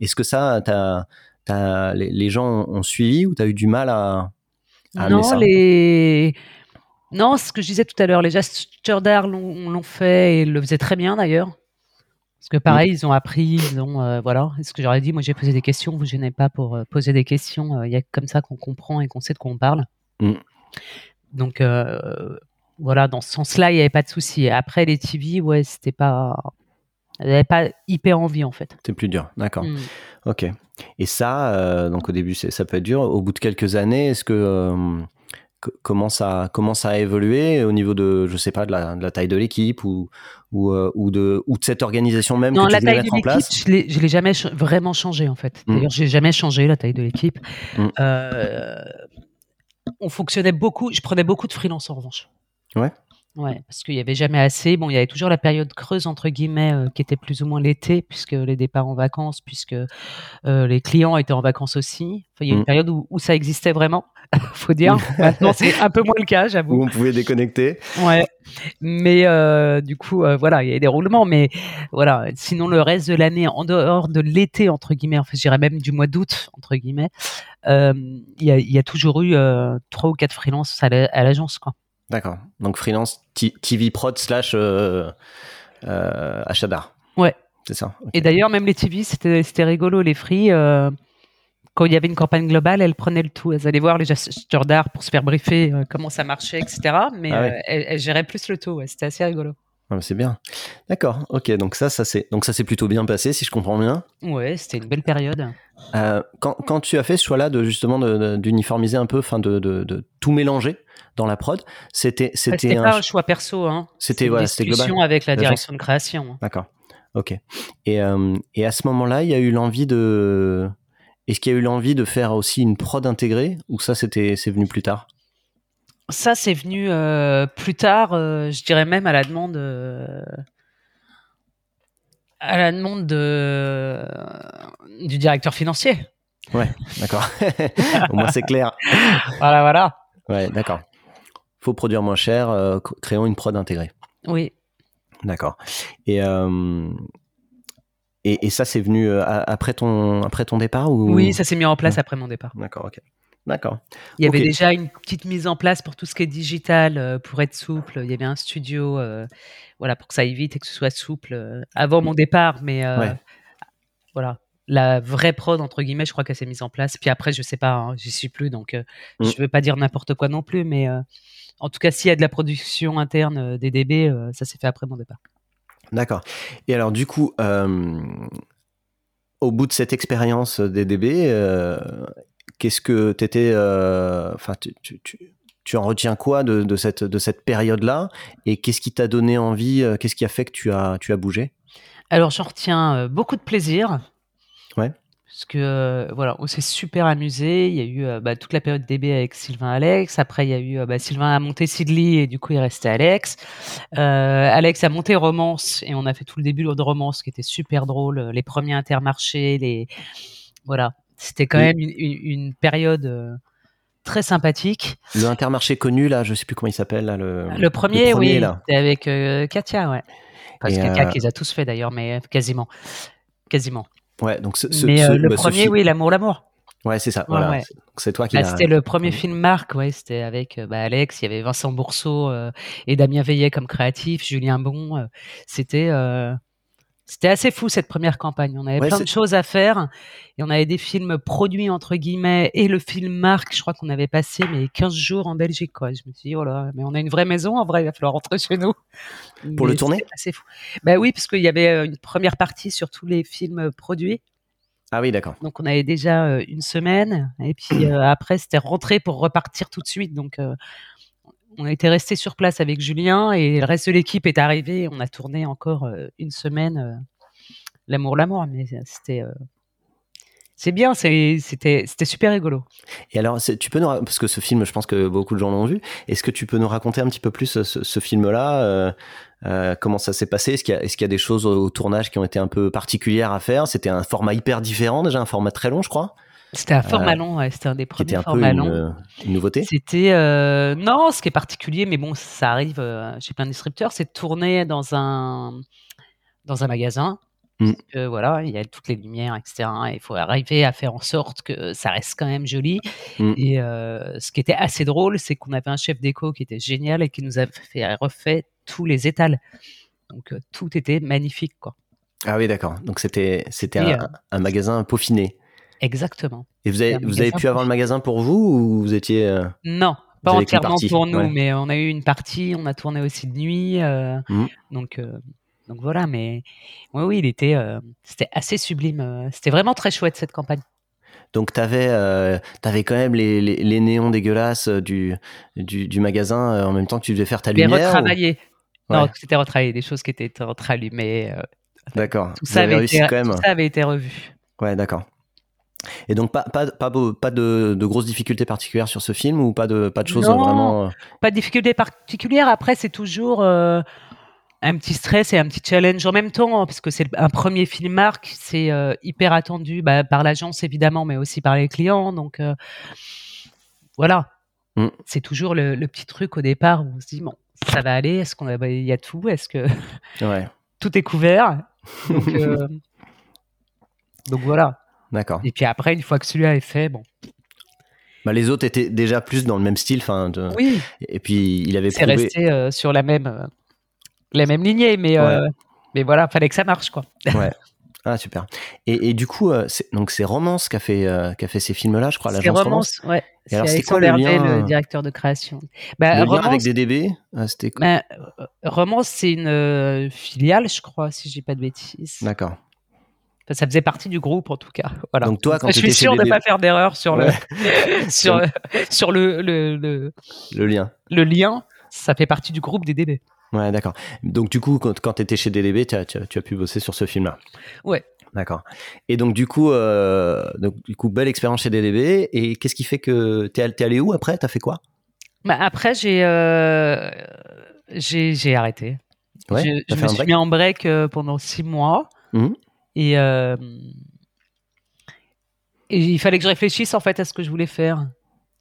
Est-ce que ça, t'as, les, les gens ont suivi ou tu as eu du mal à ah, non, les... non, ce que je disais tout à l'heure, les gestures d'art l'ont fait et le faisaient très bien d'ailleurs. Parce que pareil, ils ont appris, ils ont euh, voilà. ce que j'aurais dit, moi j'ai posé des questions, vous gênez pas pour euh, poser des questions. Euh, il y a comme ça qu'on comprend et qu'on sait de quoi on parle. Mm. Donc voilà, dans ce sens-là, il n'y avait pas de souci. Après les TV, ouais, c'était pas, n'avait pas hyper envie en fait. C'est plus dur, d'accord. Mm. Ok. Et ça, euh, donc au début, ça peut être dur. Au bout de quelques années, est-ce que euh, comment ça comment ça a évolué au niveau de je sais pas de la, de la taille de l'équipe ou ou, euh, ou de ou de cette organisation même non, que la tu taille mettre de en place je l'ai je l'ai jamais vraiment changé en fait mm. d'ailleurs j'ai jamais changé la taille de l'équipe mm. on fonctionnait beaucoup je prenais beaucoup de freelance en revanche ouais Ouais, parce qu'il y avait jamais assez. Bon, il y avait toujours la période creuse entre guillemets euh, qui était plus ou moins l'été, puisque les départs en vacances, puisque euh, les clients étaient en vacances aussi. Enfin, il y a une mmh. période où, où, ça existait vraiment, faut dire. Maintenant, c'est un peu moins le cas, j'avoue. Où on pouvait déconnecter. Ouais, mais euh, du coup, euh, voilà, il y a des roulements, mais voilà. Sinon, le reste de l'année, en dehors de l'été entre guillemets, enfin, je dirais même du mois d'août entre guillemets, euh, il y, a, y, a, toujours eu trois ou quatre freelances à l'agence, quoi. D'accord. Donc freelance TV prod slash euh, euh, achat d'art. Ouais. C'est ça. Et d'ailleurs, même les TV, c'était rigolo. Les free, euh, quand il y avait une campagne globale, elles prenaient le tout. Elles allaient voir les acheteurs d'art pour se faire briefer comment ça marchait, etc. Mais ah elles, géraient plus le tout. C'était assez rigolo. Ah, c'est bien. D'accord. Ok. Donc ça, ça c'est donc ça s'est plutôt bien passé, si je comprends bien. Ouais, c'était une belle période. quand, quand, tu as fait ce choix-là de justement d'uniformiser un peu, enfin de, de, de, tout mélanger, dans la prod. C'était c'était un... pas un choix perso. Hein. C'était voilà, c'était global. avec la direction de création. D'accord. Ok. Et, euh, et à ce moment-là, il y a eu l'envie de. Est-ce qu'il y a eu l'envie de faire aussi une prod intégrée ou ça c'était c'est venu plus tard? Ça c'est venu euh, plus tard. Euh, je dirais même à la demande. à la demande de, du directeur financier. Ouais, d'accord. Au moins c'est clair. voilà, voilà. Ouais, d'accord faut produire moins cher, euh, créons une prod intégrée. Oui. D'accord. Et, euh, et, ça, c'est venu euh, après, ton, après ton départ ou... Oui, ça s'est mis en place après mon départ. D'accord, ok. D'accord. Il y avait déjà une petite mise en place pour tout ce qui est digital, pour être souple. Il y avait un studio, voilà, pour que ça aille vite et que ce soit souple avant mon départ. Mais voilà, la vraie prod entre guillemets, je crois qu'elle s'est mise en place. Puis après, je sais pas, hein, j'y suis plus, donc je mm. je veux pas dire n'importe quoi non plus, mais en tout cas, s'il y a de la production interne euh, des DB, euh, ça s'est fait après mon départ. D'accord. Et alors, du coup, euh, au bout de cette expérience des DB, qu'est-ce que tu étais. Enfin, tu, en retiens quoi de, cette, de cette période-là Et qu'est-ce qui t'a donné envie Qu'est-ce qui a fait que tu as, tu as bougé? Alors, j'en retiens beaucoup de plaisir. Ouais. Parce que euh, voilà, on s'est super amusé. Il y a eu euh, bah, toute la période DB avec Sylvain Alex. Après, il y a eu euh, bah, Sylvain a monté Sidley et du coup il restait Alex. Alex a monté Romance et on a fait tout le début de Romance qui était super drôle. Les premiers intermarchés, les voilà, c'était quand même une, période très sympathique. Le intermarché connu là, je sais plus comment il s'appelle le, le, premier, oui, c'était avec Katia, ouais. Parce que Katia qui les a tous fait d'ailleurs, mais quasiment, quasiment. Ouais, donc Mais euh, le bah, premier, oui, l'amour, l'amour. Ouais, c'est ça. Voilà. C'est toi qui. Bah, c'était le premier film Marc, ouais. C'était avec euh, bah, Alex, il y avait Vincent Bourseau euh, et Damien Veillet comme créatif, Julien Bon. c'était c'était assez fou cette première campagne. On avait plein de choses à faire et on avait des films produits entre guillemets et le film Marc, je crois qu'on avait passé mais 15 jours en Belgique quoi. Je me suis dit oh là, mais on a une vraie maison en vrai, il va falloir rentrer chez nous. Pour le tourner C'est fou. Bah oui, parce qu'il y avait une première partie sur tous les films produits Ah oui, d'accord. Donc on avait déjà euh, une semaine et puis euh, après c'était rentré pour repartir tout de suite. Donc euh, on était resté sur place avec Julien et le reste de l'équipe est arrivé. On a tourné encore euh, une semaine. euh, L'amour, l'amour, mais c'était euh, c'est bien, c'était super rigolo. Et alors, tu peux parce que ce film, je pense que beaucoup de gens l'ont vu. Est-ce que tu peux nous raconter un petit peu plus ce, film-là Comment ça s'est passé? Est-ce qu'il y, a- des choses au tournage qui ont été un peu particulières à faire? C'était un format hyper différent, déjà un format très long, je crois, C'était un format long, ouais, c'était un des premiers un peu formats longs. une, une nouveauté. C'était euh, non, ce qui est particulier, mais bon, ça arrive euh, chez plein de distributeurs, c'est de tourner dans un dans un magasin. Mm. parce que, voilà, il y a toutes les lumières, etc. et Il faut arriver à faire en sorte que ça reste quand même joli. Mm. Et euh, ce qui était assez drôle, c'est qu'on avait un chef déco qui était génial et qui nous a fait refait tous les étals. Donc euh, tout était magnifique, quoi. Ah oui, d'accord. Donc c'était c'était Et, un, un magasin peaufiné. Exactement. Et vous avez vous avez pu avoir le magasin pour vous ou vous étiez euh, Non, pas entièrement pour nous, ouais. mais on a eu une partie, on a tourné aussi de nuit, euh, Mhm. donc euh, donc voilà. Mais oui, oui, il était, euh, c'était assez sublime. euh, C'était vraiment très chouette cette campagne. Donc t'avais euh, t'avais quand même les, les, les néons dégueulasses euh, du, du du magasin euh, en même temps que tu devais faire ta lumière. ou- retravaillé. Non, Ouais. c'était retravaillé, des choses qui étaient rallumées. euh, D'accord. tout ça avez avait réussi été, quand même. tout ça avait été revu. Ouais, d'accord. Et donc pas pas pas, de, de grosses difficultés particulières sur ce film ou pas de pas de choses Non. vraiment. euh, Pas de difficulté particulière. Après, c'est toujours euh, un petit stress et un petit challenge en même temps, hein, parce que c'est un premier film marque, c'est euh, hyper attendu bah, par l'agence évidemment, mais aussi par les clients. Donc euh, voilà, Mm. c'est toujours le, le petit truc au départ où on se dit bon, ça va aller. Est-ce qu'on a, bah, il y a tout Est-ce que Ouais. tout est couvert? Donc, donc voilà. D'accord. Et puis après, une fois que celui-là est fait, bon. Bah, les autres étaient déjà plus dans le même style. De- Oui, Et puis il avait c'est prouvé. resté euh, sur la même, euh, la même lignée, mais, euh, mais voilà, fallait que ça marche quoi. Ouais. Ah super. Et, et du coup, euh, c'est- donc c'est Romance qui a fait euh, qui a fait ces films-là, je crois, C'est Romance. Romance, ouais. C'est alors, c'était quoi le lien, le euh, directeur de création. Bah, Le lien Romance, avec DDB, euh, c'était quoi? Bah, euh, Romance, c'est une euh, filiale, je crois, si je dis pas de bêtises. D'accord. Enfin, ça faisait partie du groupe, en tout cas. Voilà. Donc toi, quand je suis sûr de DDB pas faire d'erreur sur le sur sur le, le, le, Le lien. le lien. Ça fait partie du groupe des DB. Ouais, d'accord. Donc du coup, quand, quand tu étais chez DDB, tu as, tu as- tu as pu bosser sur ce film-là. Ouais. D'accord. Et donc du coup, euh, donc du coup, belle expérience chez DDB. Et qu'est-ce qui fait que t'es t'es allé où après? T'as fait quoi? Bah, après, j'ai euh, j'ai arrêté. Ouais. je me un suis mis en break euh, pendant six mois. Mhm. Et, euh, et il fallait que je réfléchisse en fait à ce que je voulais faire.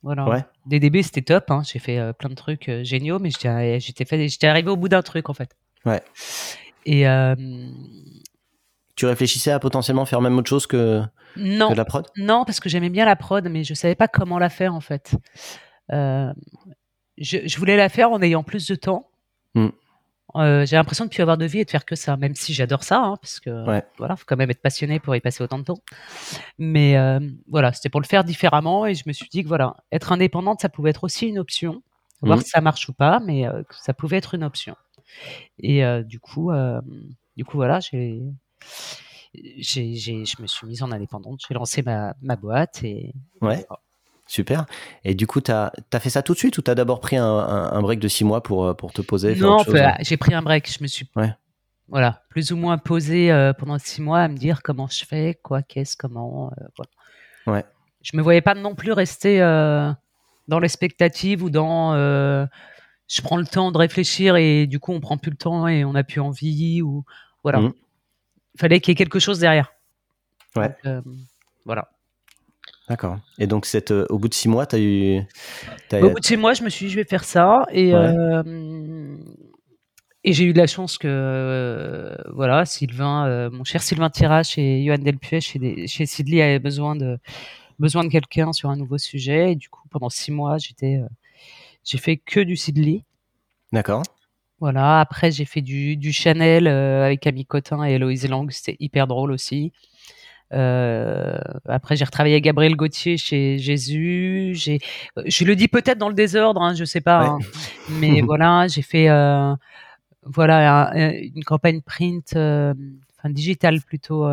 Voilà. Ouais. DDB, c'était top. hein. J'ai fait euh, plein de trucs euh, géniaux, mais j'étais arrivé au bout d'un truc en fait. Ouais. Et euh, Tu réfléchissais à potentiellement faire même autre chose que, non, que la prod? Non, parce que j'aimais bien la prod, mais je savais pas comment la faire en fait. Je, je voulais la faire en ayant plus de temps. Mm. Euh, j'ai l'impression de ne plus avoir de vie et de faire que ça, même si j'adore ça, hein, parce que Ouais. voilà, faut quand même être passionné pour y passer autant de temps. Mais euh, voilà, c'était pour le faire différemment et je me suis dit que voilà, être indépendante, ça pouvait être aussi une option, voir Mhm. si ça marche ou pas, mais euh, que ça pouvait être une option. Et euh, du coup, du coup voilà, j'ai, j'ai, j'ai- je me suis mise en indépendante, j'ai lancé ma, ma boîte et Ouais. Super. Et du coup, t'as as fait ça tout de suite ou t'as d'abord pris un, un- un break de six mois pour, euh, pour te poser non, bah, j'ai pris un break. Je me suis Ouais. voilà, plus ou moins posé euh, pendant six mois à me dire comment je fais, quoi, qu'est-ce, comment. euh, voilà. Ouais. Je me voyais pas non plus rester euh, dans l'expectative ou dans je prends le temps de réfléchir et du coup on prend plus le temps et on n'a plus envie ou voilà. Il fallait qu'il y ait quelque chose derrière. Ouais. Donc, voilà. D'accord. Et donc, cette, euh, au bout de six mois, t'as eu. t'as- Au bout de chez moi, je me suis dit, je vais faire ça. Et, Ouais. euh, et j'ai eu de la chance que, euh, voilà, Sylvain, mon cher Sylvain Tirage et Johan Delpuet chez, des- chez Sidley avaient besoin de, besoin de quelqu'un sur un nouveau sujet. Et du coup, pendant six mois, j'étais, j'ai fait que du Sidley. D'accord. Voilà. Après, j'ai fait du, du Chanel avec Camille Cotin et Héloïse Lang. C'était hyper drôle aussi. Euh, après, j'ai retravaillé avec Gabriel Gauthier chez Jésus. J'ai, euh, je le dis peut-être dans le désordre, hein, je sais pas. Ouais. hein. mais voilà, j'ai fait euh, voilà un- un- une campagne print, euh, enfin digital plutôt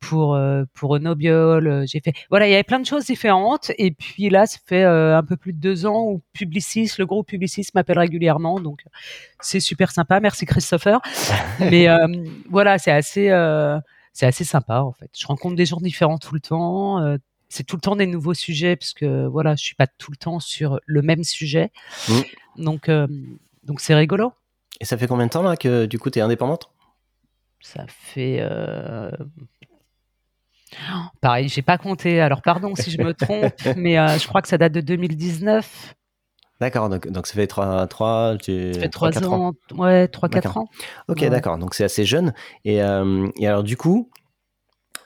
pour pour Nobiol. J'ai fait, voilà, il y avait plein de choses différentes. Et puis là, ça fait un peu plus de deux ans où Publicis, le groupe Publicis m'appelle régulièrement, donc c'est super sympa. Merci Christopher. Mais voilà, c'est assez c'est assez sympa en fait. Je rencontre des gens différents tout le temps c'est tout le temps des nouveaux sujets parce que voilà, je suis pas tout le temps sur le même sujet. Mmh. Donc euh, donc c'est rigolo. Et ça fait combien de temps là que du coup tu es indépendante? Ça fait euh... pareil, j'ai pas compté. Alors pardon si je me trompe, mais euh, je crois que ça date de 2019. D'accord, donc, donc ça fait 3, 3, tu... ça fait 3, ans, ouais, 3-4 ans. Ok, d'accord, donc c'est assez jeune. Et, euh, et alors du coup,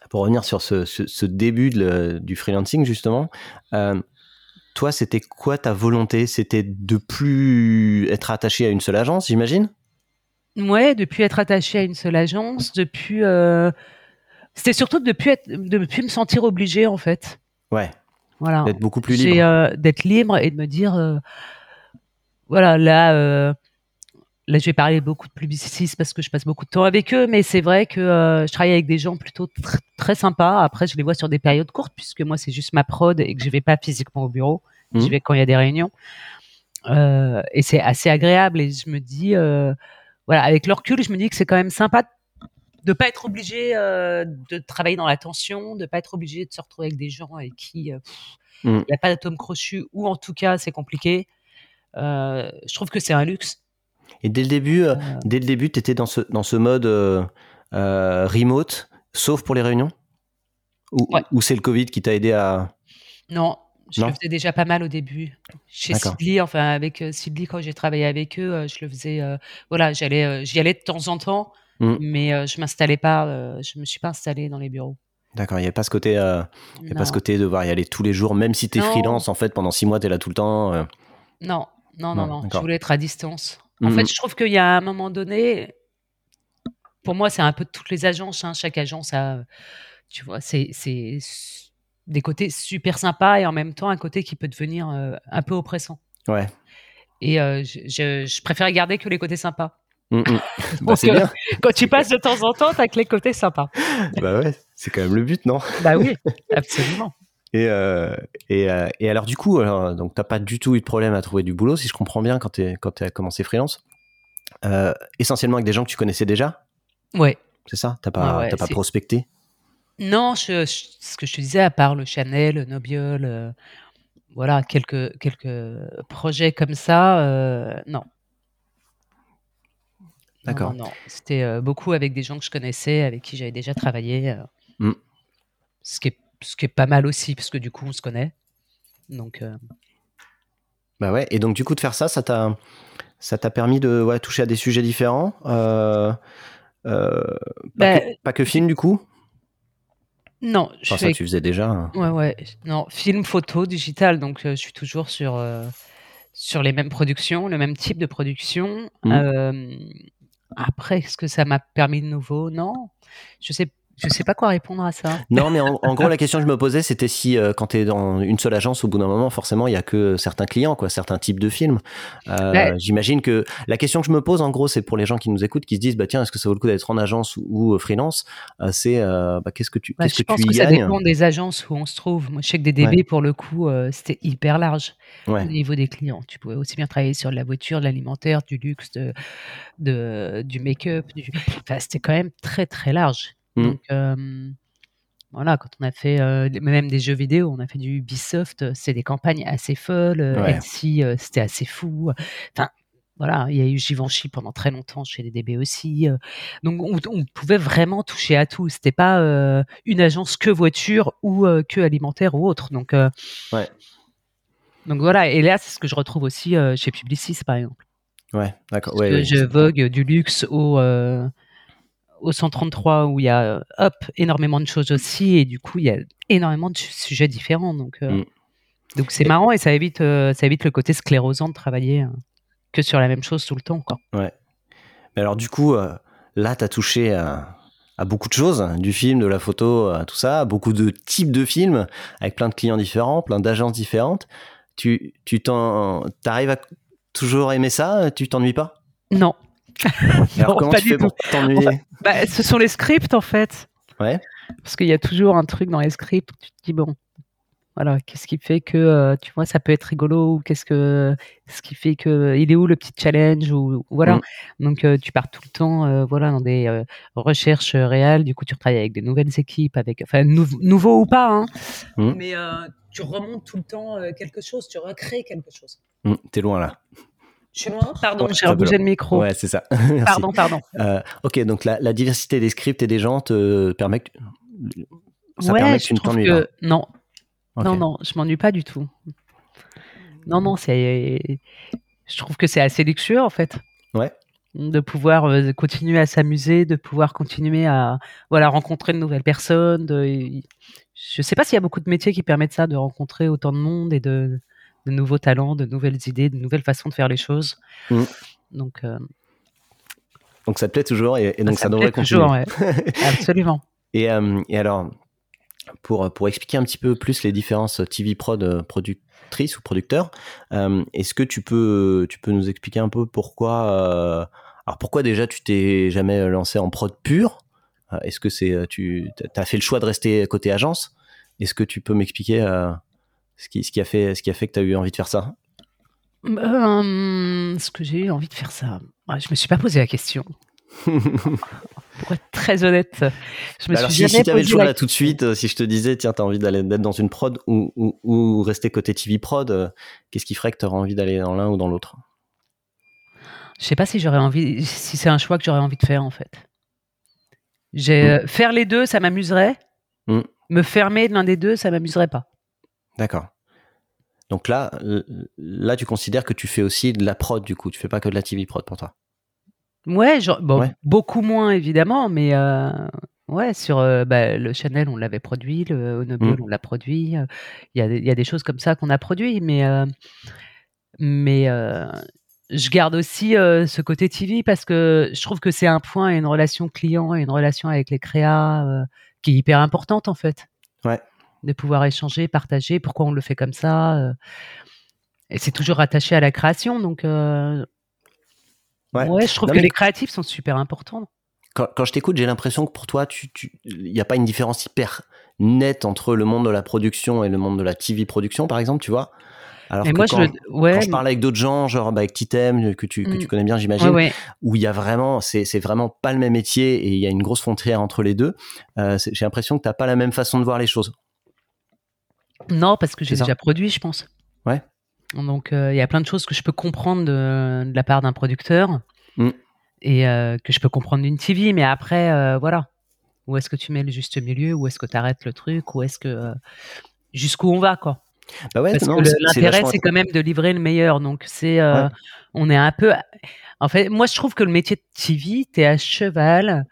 pour revenir sur ce, début du freelancing, justement, euh, toi, c'était quoi ta volonté? C'était de plus être attaché à une seule agence, j'imagine? Ouais, de plus être attaché à une seule agence, de plus. Euh, c'était surtout de plus, être, de plus me sentir obligé, en fait. Ouais. Voilà. D'être beaucoup plus libre. Euh, d'être libre et de me dire, voilà, là là, je vais parler beaucoup de publicistes parce que je passe beaucoup de temps avec eux, mais c'est vrai que euh, je travaille avec des gens plutôt très sympas. Après, je les vois sur des périodes courtes puisque moi, c'est juste ma prod et que je vais pas physiquement au bureau. Je mmh. vais quand il y a des réunions. Euh, et c'est assez agréable et je me dis, euh, voilà, avec le recul, je me dis que c'est quand même sympa de pas être obligé de travailler dans la tension, de pas être obligé de se retrouver avec des gens avec qui mmh. il n'y a pas d'atome crochu ou en tout cas c'est compliqué. je trouve que c'est un luxe et dès le début, euh, dès le début, tu étais dans ce, dans ce mode euh, euh, remote, sauf pour les réunions? Ou, c'est le Covid qui t'a aidé à. Non, je le faisais déjà pas mal au début. Chez Sidley, enfin avec Sidley, quand j'ai travaillé avec eux, je le faisais. voilà, j'allais, j'y allais de temps en temps, mmh. mais je m'installais pas. je me suis pas installé dans les bureaux. D'accord, il n'y a pas ce côté, il y a pas ce côté de devoir y aller tous les jours, même si tu es freelance en fait pendant six mois, tu es là tout le temps. Non, non, non, non. Je voulais être à distance. En fait, mmh. je trouve qu'il y a un moment donné, pour moi, c'est un peu de toutes les agences. Hein. Chaque agence a, tu vois, c'est des côtés super sympas et en même temps un côté qui peut devenir euh, un peu oppressant. Ouais. Et euh, je, je, préfère garder que les côtés sympas. Mmh, mmh. Bah, bien. Quand tu passes de temps en temps, t'as que les côtés sympas. bah ouais, c'est quand même le but, non? Bah oui, absolument. Et, euh, et, euh, et, alors du coup, alors, donc t'as pas du tout eu de problème à trouver du boulot, si je comprends bien, quand tu quand as commencé freelance. Euh, essentiellement avec des gens que tu connaissais déjà? Ouais. C'est ça? T'as pas, pas prospecté? Non, je, ce que je te disais, à part le Chanel, le Nobiol, voilà, quelques quelques projets comme ça, non. D'accord. Non, non, c'était beaucoup avec des gens que je connaissais, avec qui j'avais déjà travaillé. Mm. Ce qui est ce qui est pas mal aussi, parce que du coup, on se connaît. Donc. Euh, bah ouais, et donc du coup, de faire ça, ça t'a, ça t'a permis de ouais, toucher à des sujets différents euh, euh, bah, pas, que, film, du coup? Non. je ça, tu faisais déjà. Hein. Ouais, ouais. Non, film, photo, digital, donc je suis toujours sur, sur les mêmes productions, le même type de production. Mmh. Après, est-ce que ça m'a permis de nouveau? Non. Je sais je sais pas quoi répondre à ça. Non, mais en, gros, la question que je me posais, c'était si euh, quand tu es dans une seule agence, au bout d'un moment, forcément, il y a que certains clients, quoi, certains types de films. Euh, J'imagine que la question que je me pose, en gros, c'est pour les gens qui nous écoutent, qui se disent, bah tiens, est-ce que ça vaut le coup d'être en agence ou, euh, freelance euh, C'est, bah, qu'est-ce que tu, bah, qu'est-ce que tu que ça dépend des agences où on se trouve. Moi, je sais que des DB, pour le coup, c'était hyper large au niveau des clients. Tu pouvais aussi bien travailler sur de la voiture, de l'alimentaire, du luxe, de, de du make-up. Du... Enfin, c'était quand même très très large. Mmh. Donc, voilà, quand on a fait même des jeux vidéo, on a fait du Ubisoft, c'est des campagnes assez folles. Ouais. c'était assez fou. Enfin, voilà, il y a eu Givenchy pendant très longtemps chez les DB aussi. donc, on, pouvait vraiment toucher à tout. C'était pas une agence que voiture ou que alimentaire ou autre. Donc, ouais. donc voilà. Et là, c'est ce que je retrouve aussi chez Publicis, par exemple. Ouais, d'accord. Ouais, je vogue du luxe au au 133 où il y a hop énormément de choses aussi et du coup il y a énormément de sujets différents donc euh, mm. donc c'est marrant et ça évite euh, ça évite le côté sclérosant de travailler euh, que sur la même chose tout le temps quoi. Ouais. Mais alors du coup là tu as touché à, beaucoup de choses, du film, de la photo, tout ça, beaucoup de types de films avec plein de clients différents, plein d'agences différentes. Tu tu t'en arrives à toujours aimer ça, tu t'ennuies pas? Non, Alors, comment tu fais pour t'ennuyer bah, Ce sont les scripts, en fait. Ouais. Parce qu'il y a toujours un truc dans les scripts où tu te dis, bon, voilà, qu'est-ce qui fait que, euh, tu vois, ça peut être rigolo ou qu'est-ce que, ce qui fait que, il est où le petit challenge ou, voilà. Mm. Donc, euh, tu pars tout le temps, euh, voilà, dans des recherches réelles. Du coup, tu travailles avec des nouvelles équipes, avec, enfin, nouveau ou pas, hein. Mm. Mais tu remontes tout le temps quelque chose, tu recrées quelque chose. Mm. T'es loin là. Je suis loin Pardon, j'ai rebougé le micro. Ouais, c'est ça. pardon, pardon. ok, donc la, diversité des scripts et des gens te permet que, ça permet que tu ne t'ennuies pas. Non, non, non, je m'ennuie pas du tout. Non, non, c'est. Je trouve que c'est assez luxueux en fait. Ouais. De pouvoir euh, continuer à s'amuser, de pouvoir continuer à voilà rencontrer de nouvelles personnes. De... Je sais pas s'il y a beaucoup de métiers qui permettent ça, de rencontrer autant de monde et de, de nouveaux talents, de nouvelles idées, de nouvelles façons de faire les choses. Mm. Donc. Euh, donc ça te plaît toujours et, donc ça, ça devrait continuer. Toujours, ouais. Absolument. Et, euh, et alors, pour, pour expliquer un petit peu plus les différences TV prod euh, productrices ou producteurs, euh, est-ce que tu peux, tu peux nous expliquer un peu pourquoi, alors pourquoi déjà tu t'es jamais lancé en prod pur Est-ce que c'est, tu as fait le choix de rester côté agence? Est-ce que tu peux m'expliquer ce, qui, ce, qui a fait, ce qui a fait que tu as eu envie de faire ça? Ce que j'ai eu envie de faire ça, je me suis pas posé la question. Pour être très honnête, je me bah suis alors, si, tu avais le choix là tout de suite, euh, si je te disais, tiens, tu as envie d'aller d'être dans une prod ou, ou, rester côté TV prod, euh, qu'est-ce qui ferait que tu aurais envie d'aller dans l'un ou dans l'autre? Je sais pas si j'aurais envie, si c'est un choix que j'aurais envie de faire en fait. J'ai, hmm. euh, Faire les deux, ça m'amuserait. Hmm. Me fermer de l'un des deux, ça m'amuserait pas. D'accord. Donc là, là, tu considères que tu fais aussi de la prod du coup, tu fais pas que de la TV prod pour toi Ouais, genre, bon, beaucoup moins évidemment, mais euh, ouais, sur euh, bah, le Chanel, on l'avait produit, le Noble, mmh. on l'a produit. Euh, il y, a, y a des choses comme ça qu'on a produit, mais mais je garde aussi ce côté TV parce que je trouve que c'est un point une relation client une relation avec les créas qui est hyper importante en fait. Ouais. De pouvoir échanger, partager, pourquoi on le fait comme ça. et c'est toujours attaché à la création, donc Ouais, je trouve que les créatifs sont super importants. Quand, je t'écoute, j'ai l'impression que pour toi, il n'y a pas une différence hyper nette entre le monde de la production et le monde de la TV production, par exemple, tu vois? Alors que moi, quand, je, quand, je, parle avec d'autres gens, genre bah, avec Titem, que tu, que tu mm. connais bien, j'imagine, où il y a vraiment, c'est vraiment pas le même métier et il y a une grosse frontière entre les deux, euh, j'ai l'impression que tu n'as pas la même façon de voir les choses. Non, parce que j'ai déjà produit, je pense. Ouais. Donc, euh, il y a plein de choses que je peux comprendre de, la part d'un producteur mm. et euh, que je peux comprendre d'une TV. Mais après, euh, voilà. Où est-ce que tu mets le juste milieu? Où est-ce que tu arrêtes le truc? Où est-ce que. Jusqu'où on va, quoi? Bah ouais, l'intérêt, c'est quand même de livrer le meilleur. Donc, c'est. On est un peu. En fait, moi, je trouve que le métier de TV, tu es à cheval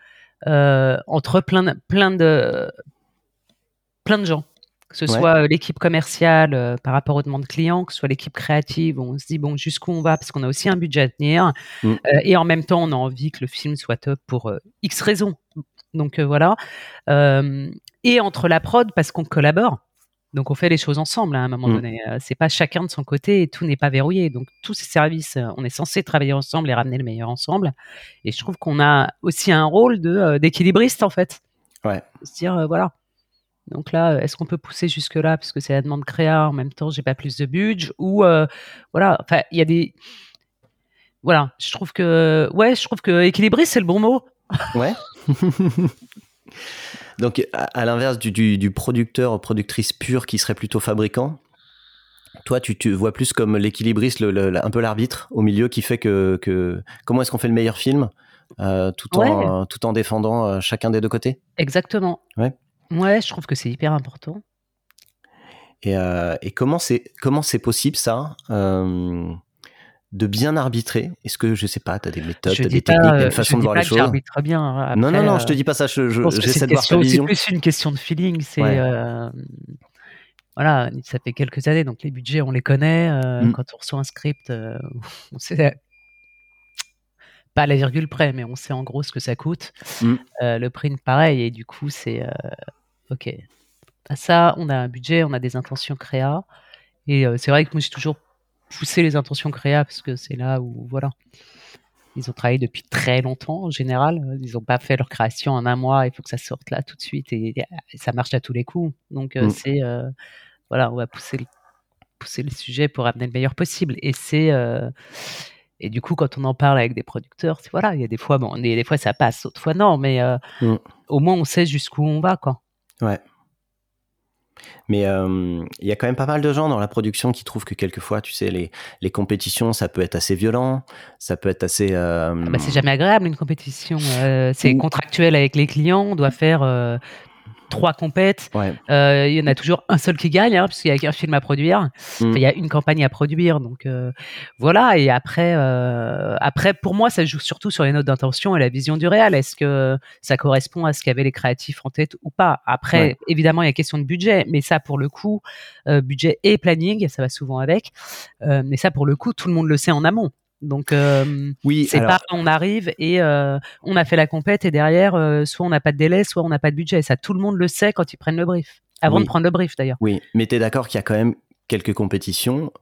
entre plein plein de. plein de gens que ce soit euh, l'équipe commerciale euh, par rapport aux demandes clients, que ce soit l'équipe créative, on se dit bon jusqu'où on va? Parce qu'on a aussi un budget à tenir mmh. euh, et en même temps on a envie que le film soit top pour X raisons. Donc voilà. et entre la prod parce qu'on collabore. Donc on fait les choses ensemble hein, à un moment mmh. donné. c'est pas chacun de son côté et tout n'est pas verrouillé. Donc tous ces services, on est censé travailler ensemble et ramener le meilleur ensemble. Et je trouve qu'on a aussi un rôle de d'équilibriste en fait. Ouais. Se dire voilà donc là, est-ce qu'on peut pousser jusque là parce que c'est la demande créa en même temps, j'ai pas plus de budget ou euh, voilà, enfin il y a des voilà, je trouve que ouais, je trouve que équilibré c'est le bon mot. Ouais. Donc à, l'inverse du, du, producteur productrice pure qui serait plutôt fabricant, toi tu te vois plus comme l'équilibriste, le, un peu l'arbitre au milieu qui fait que, que comment est-ce qu'on fait le meilleur film euh, tout en tout en défendant euh, chacun des deux côtés? Exactement. Ouais. Ouais, je trouve que c'est hyper important. Et, euh, et comment c'est comment c'est possible ça euh, de bien arbitrer? Est-ce que je sais pas, tu as des méthodes, as des techniques, une façon de voir les choses? J'arbitre bien. Après, non non non, je te dis pas ça. J'essaie je, de voir ta vision. C'est plus une question de feeling. C'est euh, voilà, ça fait quelques années, donc les budgets on les connaît. Mm. Quand on reçoit un script, on sait pas à la virgule près, mais on sait en gros ce que ça coûte. Mm. Euh, le print, pareil, et du coup, c'est euh, OK. À ça, on a un budget, on a des intentions créa. Et euh, c'est vrai que moi, j'ai toujours poussé les intentions créa parce que c'est là où, voilà. Ils ont travaillé depuis très longtemps en général. Ils n'ont pas fait leur création en un mois. Il faut que ça sorte là tout de suite et, ça marche à tous les coups. Donc mm. c'est voilà, on va pousser le, pousser le sujet pour amener le meilleur possible. Et c'est et du coup, quand on en parle avec des producteurs, voilà, il y a des fois, bon, des fois ça passe, d'autres fois non, mais mm. au moins on sait jusqu'où on va, quoi. Ouais. Mais il y a quand même pas mal de gens dans la production qui trouvent que quelquefois, tu sais, les, les compétitions, ça peut être assez violent, ça peut être assez. Ah bah, c'est jamais agréable une compétition. c'est contractuel avec les clients, on doit faire trois compètes. Euh, il y en a toujours un seul qui gagne, hein, parce qu'il y a qu'un film à produire. Mm. il y a une campagne à produire, donc euh, voilà. Et après, euh, après, pour moi, ça joue surtout sur les notes d'intention et la vision du réel. Est-ce que ça correspond à ce qu'avaient les créatifs en tête ou pas? Après, évidemment, il y a question de budget, mais ça, pour le coup, budget et planning, ça va souvent avec. mais ça, pour le coup, tout le monde le sait en amont. Donc, euh, oui, c'est pas on arrive et euh, on a fait la compète et derrière, euh, soit on n'a pas de délai, soit on n'a pas de budget. Ça, tout le monde le sait quand ils prennent le brief. Avant de prendre le brief, d'ailleurs. Oui, mais tu es d'accord qu'il y a quand même quelques compétitions,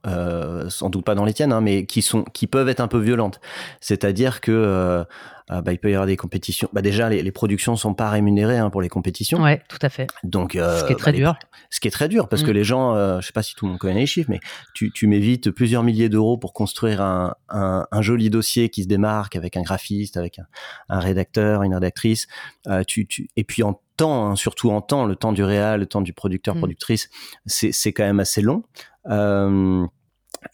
sans doute pas dans les tiennes, hein, mais qui sont, qui peuvent être un peu violentes. C'est-à-dire que euh, bah, il peut y avoir des compétitions. Bah, déjà, les, les productions sont pas rémunérées hein, pour les compétitions. Ouais, tout à fait. Donc, euh, ce qui est très bah, dur. Ce qui est très dur parce que mm. les gens, euh, je sais pas si tout le monde connaît les chiffres, mais tu, tu m'évites plusieurs milliers d'euros pour construire un, un, un, joli dossier qui se démarque avec un graphiste, avec un, un rédacteur, une rédactrice. Euh, tu, tu, et puis en temps, hein, surtout en temps, le temps du réal, le temps du producteur, mm. productrice, c'est quand même assez long. Euh,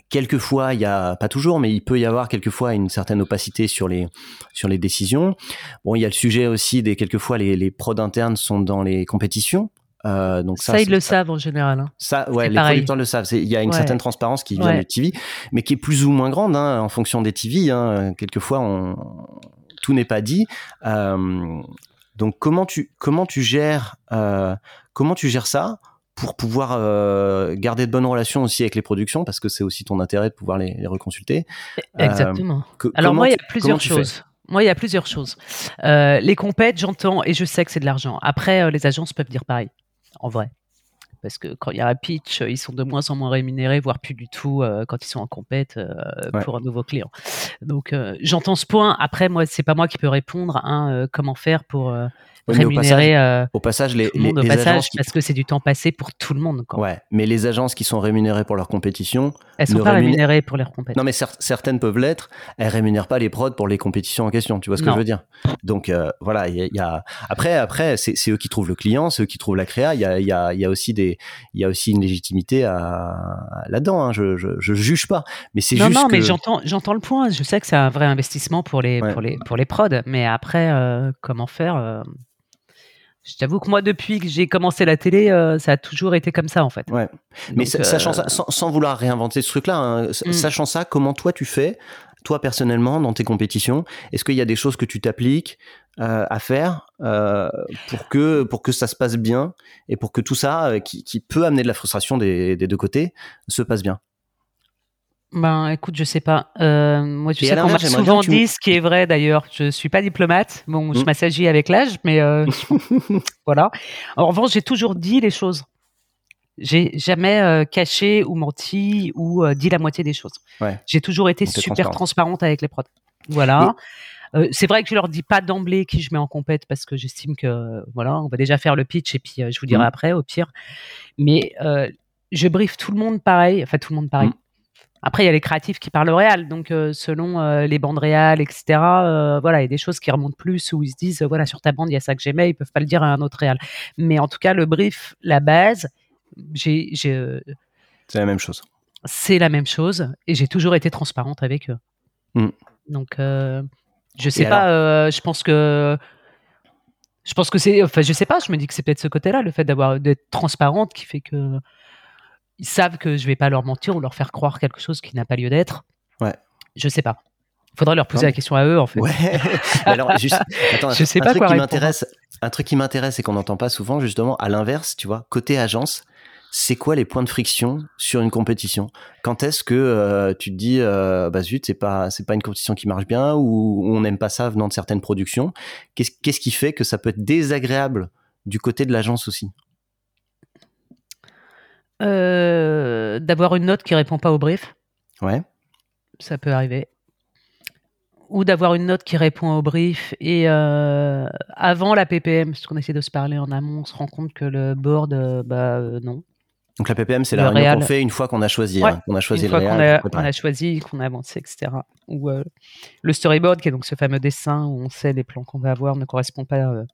Quelquefois, il y a pas toujours, mais il peut y avoir quelquefois une certaine opacité sur les sur les décisions. Bon, il y a le sujet aussi des quelquefois les les prods internes sont dans les compétitions. Euh, donc ça, ça ils le savent en général. Hein. Ça, ouais, les producteurs le savent. Il y a une certaine transparence qui vient des TV, mais qui est plus ou moins grande hein, en fonction des TV. Quelquefois, on... tout n'est pas dit. Euh, donc comment tu comment tu gères euh, comment tu gères ça pour pouvoir euh, garder de bonnes relations aussi avec les productions, parce que c'est aussi ton intérêt de pouvoir les, reconsulter. Exactement. Euh, Alors moi, il y a plusieurs choses. Moi, il y a plusieurs choses. Euh, les compètes, j'entends et je sais que c'est de l'argent. Après, les agences peuvent dire pareil, en vrai. Parce que quand il y a un pitch, ils sont de moins en moins rémunérés, voire plus du tout quand ils sont en compète pour un nouveau client. Donc, j'entends ce point. Après, moi, c'est pas moi qui peux répondre. Hein, comment faire pour rémunérer euh, au passage, les, les, agences parce que c'est du temps passé pour tout le monde. Quoi. Ouais, mais les agences qui sont rémunérées pour leur compétition, elles sont pas rémunérées pour leurs compétitions. Non, mais certaines peuvent l'être. Elles rémunèrent pas les prods pour les compétitions en question. Tu vois ce que je veux dire? Donc euh, voilà, il y, a après après c'est eux qui trouvent le client, c'est eux qui trouvent la créa. Il y a y a, y a aussi des il y a aussi une légitimité à, là-dedans. Hein. Je, je, je juge pas, mais c'est juste non non mais j'entends j'entends le point. Je sais que c'est un vrai investissement pour les pour les pour les prods, mais après euh, comment faire je t'avoue que moi, depuis que j'ai commencé la télé, euh, ça a toujours été comme ça, en fait. Ouais. Mais sachant ça, euh, sans, vouloir réinventer ce truc-là, hein, mm. sachant ça, comment toi tu fais, toi personnellement, dans tes compétitions Est-ce qu'il y a des choses que tu t'appliques euh, à faire pour que pour que ça se passe bien et pour que tout ça, qui, qui peut amener de la frustration des, des deux côtés, se passe bien ben, écoute, je sais pas. Euh, moi, tu sais qu'on m'a souvent dit, ce qui est vrai d'ailleurs. Je suis pas diplomate. Bon, je mm. m'assagis avec l'âge, mais euh, voilà. En revanche, j'ai toujours dit les choses. J'ai jamais euh, caché ou menti ou dit la moitié des choses. Ouais. J'ai toujours été super transparente avec les prods. Voilà. C'est vrai que je leur dis pas d'emblée qui je mets en compète parce que j'estime que voilà, on va déjà faire le pitch et puis je vous dirai mm. après au pire. Mais je briefe tout le monde pareil, enfin tout le monde pareil. Mm. Après, il y a les créatifs qui parlent au réel, donc euh, selon euh, les bandes réales, etc. Euh, voilà, il y a des choses qui remontent plus où ils se disent voilà sur ta bande il y a ça que j'aimais, ils peuvent pas le dire à un autre réal. Mais en tout cas, le brief, la base, j'ai, c'est la même chose. C'est la même chose et j'ai toujours été transparente avec eux. Mm. Donc, je sais pas. je pense que je pense que c'est, enfin, je sais pas. Je me dis que c'est peut-être ce côté-là, le fait d'avoir d'être transparente, qui fait que ils savent que je vais pas leur mentir ou leur faire croire quelque chose qui n'a pas lieu d'être. Ouais. Je sais pas. Il faudra leur poser la question à eux, en fait. Ouais. alors, juste, attends, je sais un pas truc quoi qui m'intéresse, un truc qui m'intéresse et qu'on n'entend pas souvent, justement, à l'inverse, tu vois, côté agence, c'est quoi les points de friction sur une compétition? Quand est-ce que euh, tu te dis, euh, bah zut, c'est pas, c'est pas une compétition qui marche bien ou, on n'aime pas ça venant de certaines productions? Qu'est-ce, qui fait que ça peut être désagréable du côté de l'agence aussi? Euh, d'avoir une note qui répond pas au brief. Ouais. Ça peut arriver. ou d'avoir une note qui répond au brief. Et euh, avant la PPM, parce qu'on essaie de se parler en amont, on se rend compte que le board, euh, bah euh, non. Donc la PPM, c'est la réunion qu'on fait une fois qu'on a choisi, hein, qu'on a choisi une fois qu'on a, on a, choisi, qu'on a avancé, etc. Ou le storyboard, qui est donc ce fameux dessin où on sait les plans qu'on va avoir, ne correspond pas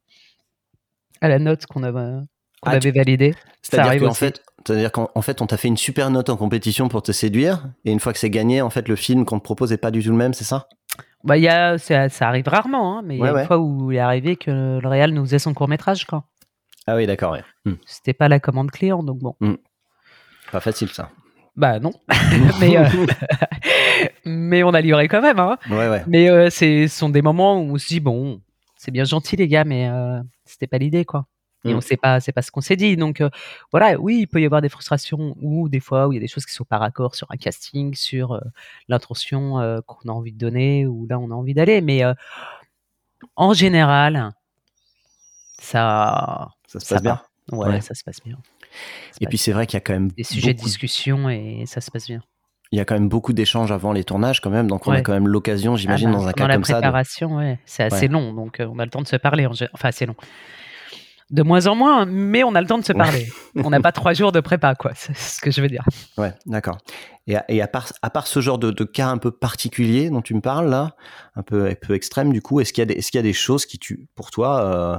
à la note qu'on avait, qu'on ah, avait validée. C'est-à-dire qu'en fait, c'est-à-dire qu'en fait, on t'a fait une super note en compétition pour te séduire, et une fois que c'est gagné, en fait, le film qu'on te propose n'est pas du tout le même, c'est ça? Bah, y a, ça, ça arrive rarement, hein, mais il y a une fois où il est arrivé que le Real nous faisait son court métrage. Quoi. Ah oui, d'accord. Ouais. Hmm. C'était pas la commande client, donc bon. Hmm. Pas facile ça. Bah non, mais, euh, mais on a livré quand même. Hein. Ouais, ouais. Mais euh, ce sont des moments où on se dit bon, c'est bien gentil les gars, mais euh, c'était pas l'idée quoi. Et on mmh. sait pas, c'est pas ce qu'on s'est dit. Donc voilà, oui, il peut y avoir des frustrations ou des fois où il y a des choses qui sont par accord sur un casting, sur l'intention qu'on a envie de donner ou là on a envie d'aller. Mais en général, ça, ça se passe bien. Ouais, ça se passe bien. Et puis c'est vrai qu'il y a quand même des sujets de discussion et ça se passe bien. Il y a quand même beaucoup d'échanges avant les tournages quand même, donc on a quand même l'occasion, ah j'imagine, bah, dans un cas comme ça. Dans la préparation, ouais, c'est assez long, donc on a le temps de se parler. Enfin, c'est long de moins en moins, mais on a le temps de se parler. on n'a pas trois jours de prépa, quoi. C'est ce que je veux dire. Ouais, d'accord. Et, à, part, à part ce genre de, cas un peu particulier dont tu me parles là, un peu, un peu extrême du coup, est-ce qu'il y, est y, a des choses qui, tu, pour toi, euh,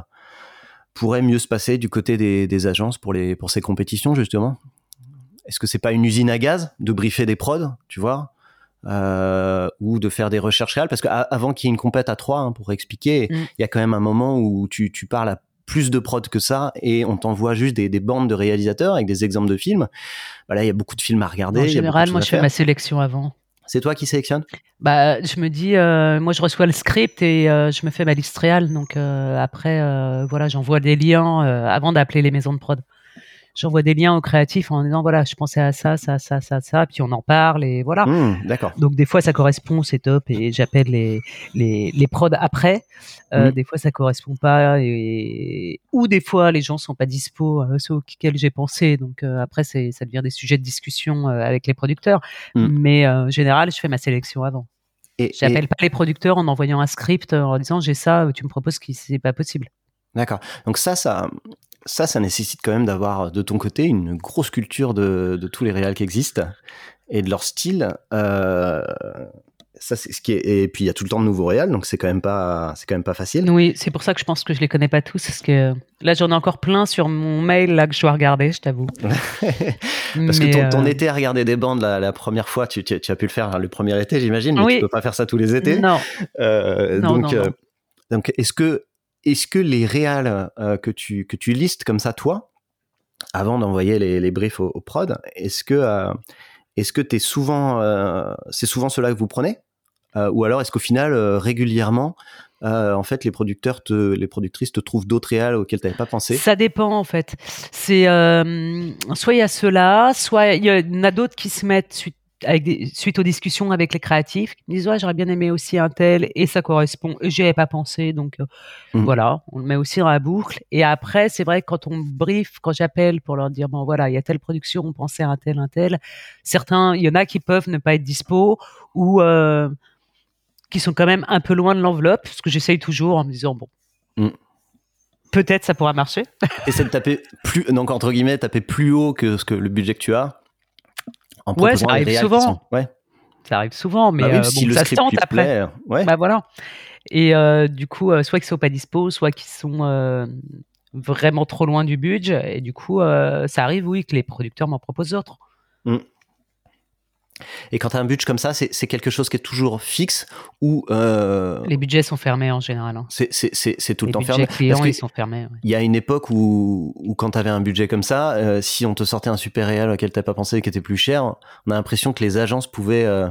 pourraient mieux se passer du côté des, agences pour, les, pour ces compétitions justement? Est-ce que c'est pas une usine à gaz de briefer des prods, tu vois? Euh, ou de faire des recherches réelles? Parce qu'avant qu'il y ait une compète à trois hein, pour expliquer mm. il y a quand même un moment où tu, tu parles à plus de prod que ça et on t'envoie juste des, bandes de réalisateurs avec des exemples de films. Voilà, il y a beaucoup de films à regarder. En général, moi, je fais ma sélection avant. C'est toi qui sélectionnes? Bah, je me dis, euh, moi, je reçois le script et euh, je me fais ma liste réelle. Donc euh, après, voilà, j'envoie des liens avant d'appeler les maisons de prod j'envoie des liens aux créatifs en disant voilà, je pensais à ça, ça, ça, ça, ça, puis on en parle et voilà. Mmh, d'accord. Donc des fois ça correspond, c'est top et j'appelle les, les, les prods après. Euh, mmh. Des fois ça correspond pas et ou des fois les gens sont pas dispo euh, ceux auxquels j'ai pensé. Donc euh, après c'est ça devient des sujets de discussion avec les producteurs. Mmh. Mais en général je fais ma sélection avant. Et, J'appelle pas les producteurs en envoyant un script en disant j'ai ça, tu me proposes que c'est pas possible. D'accord. Donc ça, ça, ça, ça nécessite quand même d'avoir de ton côté une grosse culture de, de tous les réals qui existent et de leur style. Euh, ça, c'est ce qui est. Et puis il y a tout le temps de nouveaux réals, donc c'est quand même pas, c'est quand même pas facile. Oui, c'est pour ça que je pense que je les connais pas tous, parce que là j'en ai encore plein sur mon mail là que je dois regarder, je t'avoue. parce que ton, euh, été à regarder des bandes la, première fois, tu, tu, as pu le faire le premier été, j'imagine, mais oui. tu peux pas faire ça tous les étés. Non. Euh, donc, donc est-ce que est-ce que les réals euh, que, tu, que tu listes comme ça, toi, avant d'envoyer les, les, briefs au, prod, est-ce que euh, es souvent, euh, c'est souvent cela que vous prenez? Ou alors est-ce qu'au final, régulièrement, en fait, les producteurs, te, les productrices te trouvent d'autres réals auxquels tu n'avais pas pensé? Ça dépend en fait. Soit il y a ceux-là, soit il y en a d'autres qui se mettent avec des, suite aux discussions avec les créatifs, ils disent ouais, j'aurais bien aimé aussi un tel et ça correspond. J'y avais pas pensé, donc euh, mmh. voilà, on le met aussi dans la boucle. Et après, c'est vrai que quand on brief, quand j'appelle pour leur dire bon voilà, il y a telle production, on pensait à un tel, un tel. Certains, il y en a qui peuvent ne pas être dispo ou euh, qui sont quand même un peu loin de l'enveloppe, ce que j'essaye toujours en me disant bon. Mmh. Peut-être ça pourra marcher. et c'est de taper plus, donc entre guillemets, taper plus haut que ce que le budget que tu as ouais, ça arrive souvent. Ouais. Ça arrive souvent, mais bah euh, bon, ça se tente après. ouais. Bah voilà. Et euh, du coup, euh, soit qu'ils sont pas dispo, soit qu'ils sont vraiment trop loin du budget. Et du coup, ça arrive, oui, que les producteurs m'en proposent d'autres. Mmh. Et quand tu as un budget comme ça, c'est quelque chose qui est toujours fixe ou euh, Les budgets sont fermés en général. Hein. C'est tout le temps fermé. clients, ils sont fermés. Il y a une époque où, où quand tu avais un budget comme ça, euh, si on te sortait un super réel auquel tu pas pensé et qui était plus cher, on a l'impression que les agences pouvaient. Euh,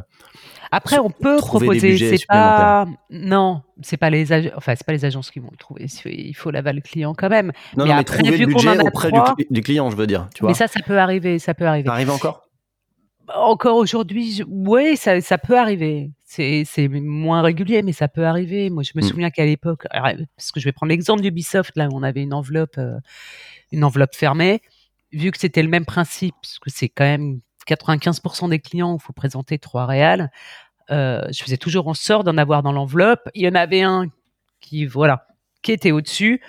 après, on peut proposer. C'est pas non, c'est pas les enfin c'est pas les agences qui vont le trouver. Il faut l'aval client quand même. Non, mais, non, mais trouver le budget auprès du, client, je veux dire. Tu vois. Mais ça, ça peut arriver, ça peut arriver. Ça arrive encore? Encore aujourd'hui, oui, ça, ça, peut arriver. C'est moins régulier, mais ça peut arriver. Moi, je me mm. souviens qu'à l'époque, parce que je vais prendre l'exemple d'Ubisoft, là, où on avait une enveloppe, euh, une enveloppe fermée. Vu que c'était le même principe, parce que c'est quand même 95% des clients où il faut présenter trois réals, je faisais toujours en sorte d'en avoir dans l'enveloppe. Il y en avait un qui, voilà, qui était au-dessus.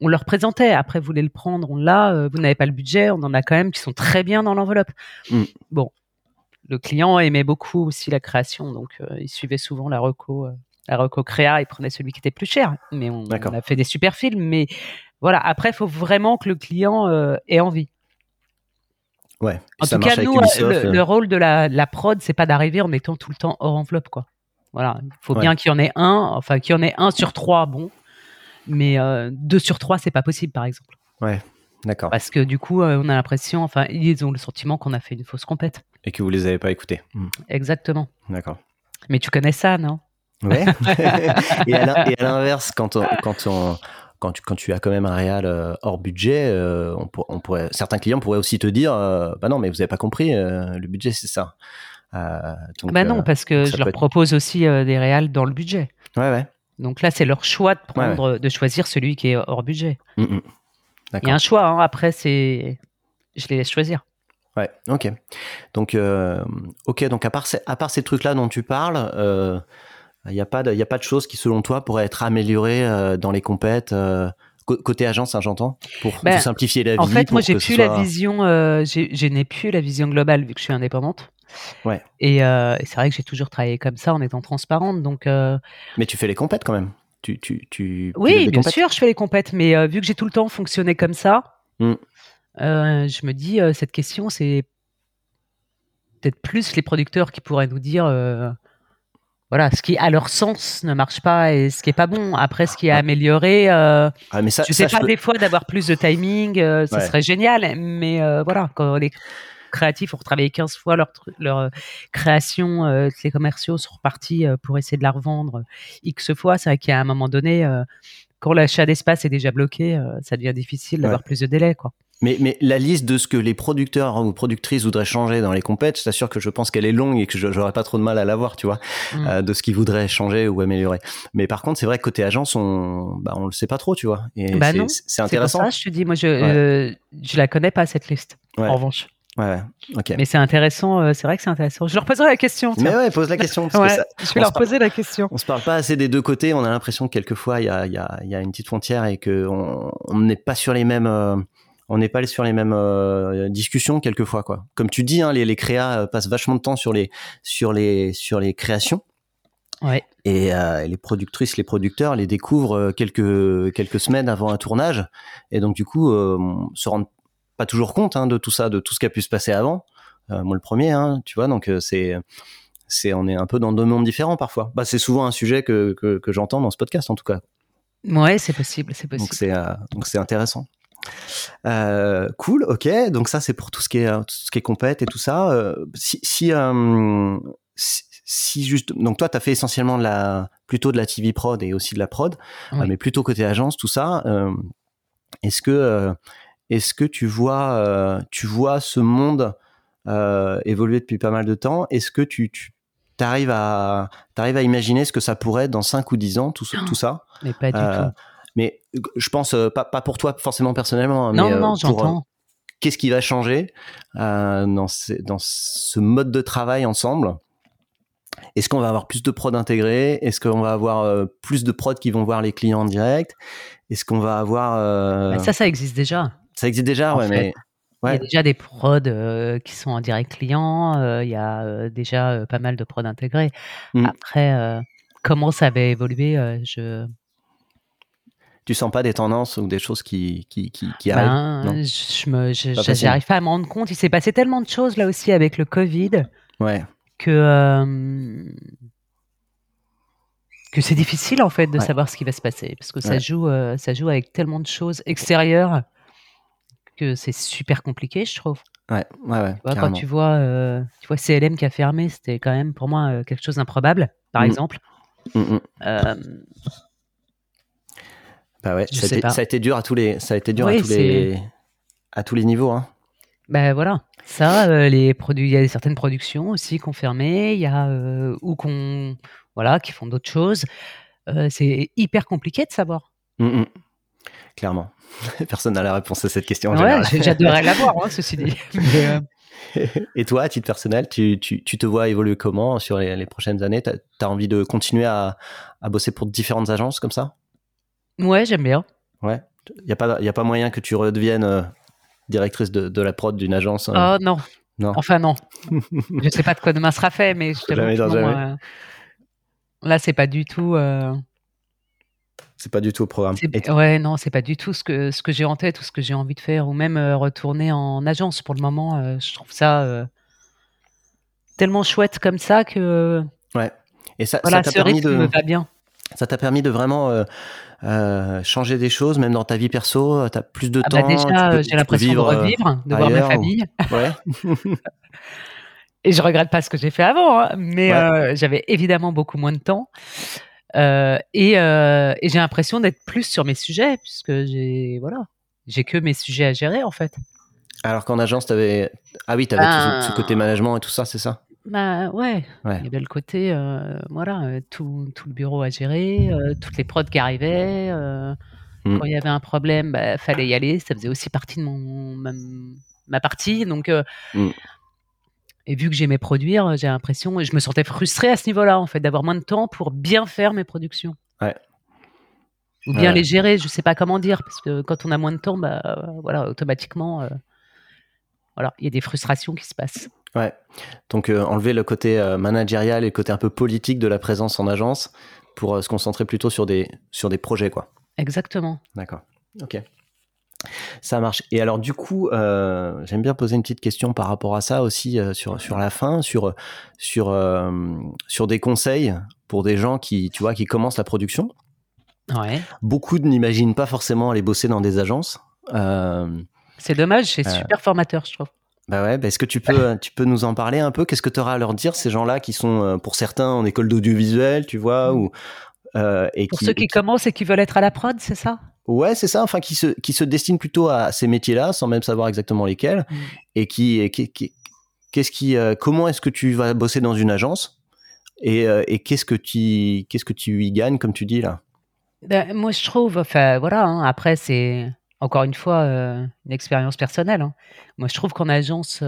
On leur présentait. Après, vous voulez le prendre, on l'a. vous n'avez pas le budget. On en a quand même qui sont très bien dans l'enveloppe. Mm. Bon, le client aimait beaucoup aussi la création, donc il suivait souvent la reco la reco créa, il prenait celui qui était plus cher. Mais on, a fait des super films. Mais voilà, après, il faut vraiment que le client euh, ait envie. Ouais. En tout cas, nous, euh, le, rôle de la, la prod, c'est pas d'arriver en étant tout le temps hors enveloppe, quoi. Voilà, il faut bien qu'il y en ait un, enfin qu'il y en ait un sur trois, bon, mais euh, deux sur trois, c'est pas possible, par exemple. Ouais, d'accord. Parce que du coup, on a l'impression, enfin, ils ont le sentiment qu'on a fait une fausse compète. Et que vous les avez pas écoutés. Hmm. Exactement. D'accord. Mais tu connais ça, non? Ouais. et à l'inverse, quand on, quand on, quand tu, quand tu as quand même un réal euh, hors budget, euh, on, pourrait, certains clients pourraient aussi te dire, euh, bah non, mais vous n'avez pas compris, le budget c'est ça. bah non, parce que je leur propose aussi des réals dans le budget. Ouais, ouais. Donc là, c'est leur choix de prendre, de choisir celui qui est hors budget. Mm, mm. Il y a un choix. Hein. Après, c'est, je les laisse choisir. Ouais, ok. Donc, ok. Donc à part, à part ces trucs-là dont tu parles il n'y a pas de, a pas de choses qui, selon toi, pourraient être améliorées euh, dans les compètes euh, côté agence, hein, j'entends, pour ben, simplifier la vie. En fait, moi, j'ai plus la vision, euh, je n'ai plus la vision globale vu que je suis indépendante. Ouais. Et, c'est vrai que j'ai toujours travaillé comme ça en étant transparente. Donc. Mais tu fais les compètes quand même. Tu, tu, tu oui, bien sûr, je fais les compètes, mais vu que j'ai tout le temps fonctionné comme ça, hmm. je me dis cette question, c'est peut-être plus les producteurs qui pourraient nous dire voilà, ce qui à leur sens ne marche pas et ce qui est pas bon. Après, ce qui est amélioré, euh, ah, mais ça, je sais pas des fois d'avoir plus de timing, euh, ça serait génial. Mais euh, voilà, quand les créatifs ont retravaillé 15 fois leur, leur euh, création, euh, les commerciaux sont repartis pour essayer de la revendre X fois, c'est vrai qu'à un moment donné, quand l'achat d'espace est déjà bloqué, ça devient difficile d'avoir plus de délai, quoi. Mais, mais la liste de ce que les producteurs ou productrices voudraient changer dans les compètes, je t'assure que je pense qu'elle est longue et que j'aurais pas trop de mal à la voir, tu vois, mm. euh, de ce qu'ils voudraient changer ou améliorer. Mais par contre, c'est vrai que côté agence, on, bah, on le sait pas trop, tu vois. Et bah c'est intéressant. C'est pour ça, je te dis, moi, je, euh, je la connais pas cette liste. En revanche. Ouais, ok. Mais c'est intéressant, euh, c'est vrai que c'est intéressant. Je leur poserai la question. Mais ouais, pose la question. Parce que je vais leur poser la question. On se parle pas assez des deux côtés. On a l'impression que quelquefois il y a, y, a, y a, une petite frontière et qu'on n'est pas sur les mêmes on n'est pas sur les mêmes euh, discussions quelquefois quoi. Comme tu dis, hein, les, les créas euh, passent vachement de temps sur les sur les sur les créations. Ouais. Et euh, les productrices, les producteurs les découvrent quelques quelques semaines avant un tournage, et donc du coup se rendent pas toujours compte hein, de tout ça, de tout ce qui a pu se passer avant. moi le premier, hein, tu vois, donc c'est c'est on est un peu dans deux mondes différents parfois. Bah c'est souvent un sujet que que, que j'entends dans ce podcast en tout cas. Ouais, c'est possible, c'est possible. Donc c'est donc c'est intéressant. Euh, cool, ok. Donc ça, c'est pour tout ce qui est tout ce qui est compète et tout ça. Euh, si euh, si, si, juste, donc toi, tu as fait essentiellement de la plutôt de la TV prod et aussi de la prod, mais plutôt côté agence, tout ça. est-ce que est-ce que tu vois tu vois ce monde évoluer depuis pas mal de temps? Est-ce que tu, tu arrives à t'arrives à imaginer ce que ça pourrait être dans 5 ou 10 ans tout, tout ça? Mais pas du tout mais je pense euh, pas, pas pour toi forcément personnellement, hein, non, mais non, euh, j'entends. Euh, qu'est-ce qui va changer dans, dans ce mode de travail ensemble? Est-ce qu'on va avoir plus de prod intégrés? Est-ce qu'on va avoir plus de prod qui vont voir les clients en direct? Est-ce qu'on va avoir... Bah, ça, ça existe déjà. Ça existe déjà, ouais, mais... Il y a déjà des prods qui sont en direct client, il y a déjà pas mal de prods intégrés. Mmh. Après, comment ça va évoluer, je tu sens pas des tendances ou des choses qui, qui, qui, arrivent ben, Je n'arrive pas à me rendre compte. Il s'est passé tellement de choses là aussi avec le Covid ouais. que, euh, que c'est difficile en fait de savoir ce qui va se passer parce que ça, joue, euh, ça joue avec tellement de choses extérieures que c'est super compliqué, je trouve. Ouais, ouais, ouais. quand tu vois, euh, tu vois CLM qui a fermé, c'était quand même pour moi quelque chose d'improbable, par mmh. exemple. Mmh, mmh. Bah ouais, ça a, été, dur à tous les, ça a été dur à tous les, à tous les niveaux. Hein. Ben voilà, ça, euh, les produits, il y a certaines productions aussi confirmées, il y a euh, ou qu'on, voilà, qui font d'autres choses. Euh, c'est hyper compliqué de savoir. Mmh, mmh. Clairement, personne n'a la réponse à cette question. Ouais, j'adorerais l'avoir, hein, ceci dit. Et toi, à titre personnel, tu, tu, tu te vois évoluer comment sur les, les prochaines années? Tu as, envie de continuer à, à, bosser pour différentes agences comme ça? Ouais, j'aime bien. Ouais. Il n'y a, pas, y a pas moyen que tu redeviennes euh, directrice de, de, la prod d'une agence Oh non. non. Enfin, non. je ne sais pas de quoi demain sera fait, mais je jamais, jamais. Euh, là, c'est pas du tout. Euh... C'est pas du tout au programme. Ouais, non, c'est pas du tout ce que, ce que j'ai en tête ou ce que j'ai envie de faire, ou même euh, retourner en agence pour le moment. Euh, je trouve ça euh, tellement chouette comme ça que. Ouais. Et ça, voilà, ça t'a permis de. Me va bien. Ça t'a permis de vraiment changer des choses, même dans ta vie perso. Tu as plus de ah temps. Bah déjà, j'ai l'impression de revivre, de voir ma famille. Ouais. Et je regrette pas ce que j'ai fait avant, hein, mais ouais. j'avais évidemment beaucoup moins de temps. Euh, et, euh, et j'ai l'impression d'être plus sur mes sujets, puisque j'ai voilà, j'ai que mes sujets à gérer en fait. Alors qu'en agence, tu avais. Ah oui, tu avais tout ce côté management et tout ça, c'est ça? Bah ouais. ouais. Il y avait le côté, euh, voilà, tout, tout, le bureau à gérer, euh, toutes les prods qui arrivaient. Mm. Quand il y avait un problème, bah, fallait y aller. Ça faisait aussi partie de mon, ma, ma partie. Donc, mm. Et vu que j'aimais produire, j'ai l'impression, je me sentais frustrée à ce niveau-là, en fait, d'avoir moins de temps pour bien faire mes productions. Ouais. Ou bien ouais. les gérer, je sais pas comment dire, parce que quand on a moins de temps, bah, euh, voilà, automatiquement, euh, voilà, il y a des frustrations qui se passent. Ouais. Donc euh, enlever le côté euh, managérial et le côté un peu politique de la présence en agence pour euh, se concentrer plutôt sur des sur des projets, quoi. Exactement. D'accord. Ok. Ça marche. Et alors du coup, j'aime bien poser une petite question par rapport à ça aussi sur sur la fin, sur sur sur des conseils pour des gens qui tu vois qui commencent la production. Ouais. Beaucoup n'imaginent pas forcément aller bosser dans des agences. c'est dommage, c'est super formateur, je trouve. Bah ouais, bah est-ce que tu peux, tu peux nous en parler un peu? Qu'est-ce que tu auras à leur dire, ces gens-là qui sont, pour certains, en école d'audiovisuel, tu vois, mmh. ou, euh, et pour qui, ceux qui, qui, commencent et qui veulent être à la prod, c'est ça? Ouais, c'est ça. Enfin, qui se qui se destinent plutôt à ces métiers-là, sans même savoir exactement lesquels, mmh. et qui, et qui, qui qu'est-ce qui, euh, comment est-ce que tu vas bosser dans une agence, et, euh, et qu'est-ce que tu qu'est-ce que tu y gagnes, comme tu dis là? Ben, Moi, je trouve. Enfin, voilà. Hein, après, c'est encore une fois euh, une expérience personnelle. Hein. Moi, je trouve qu'en agence,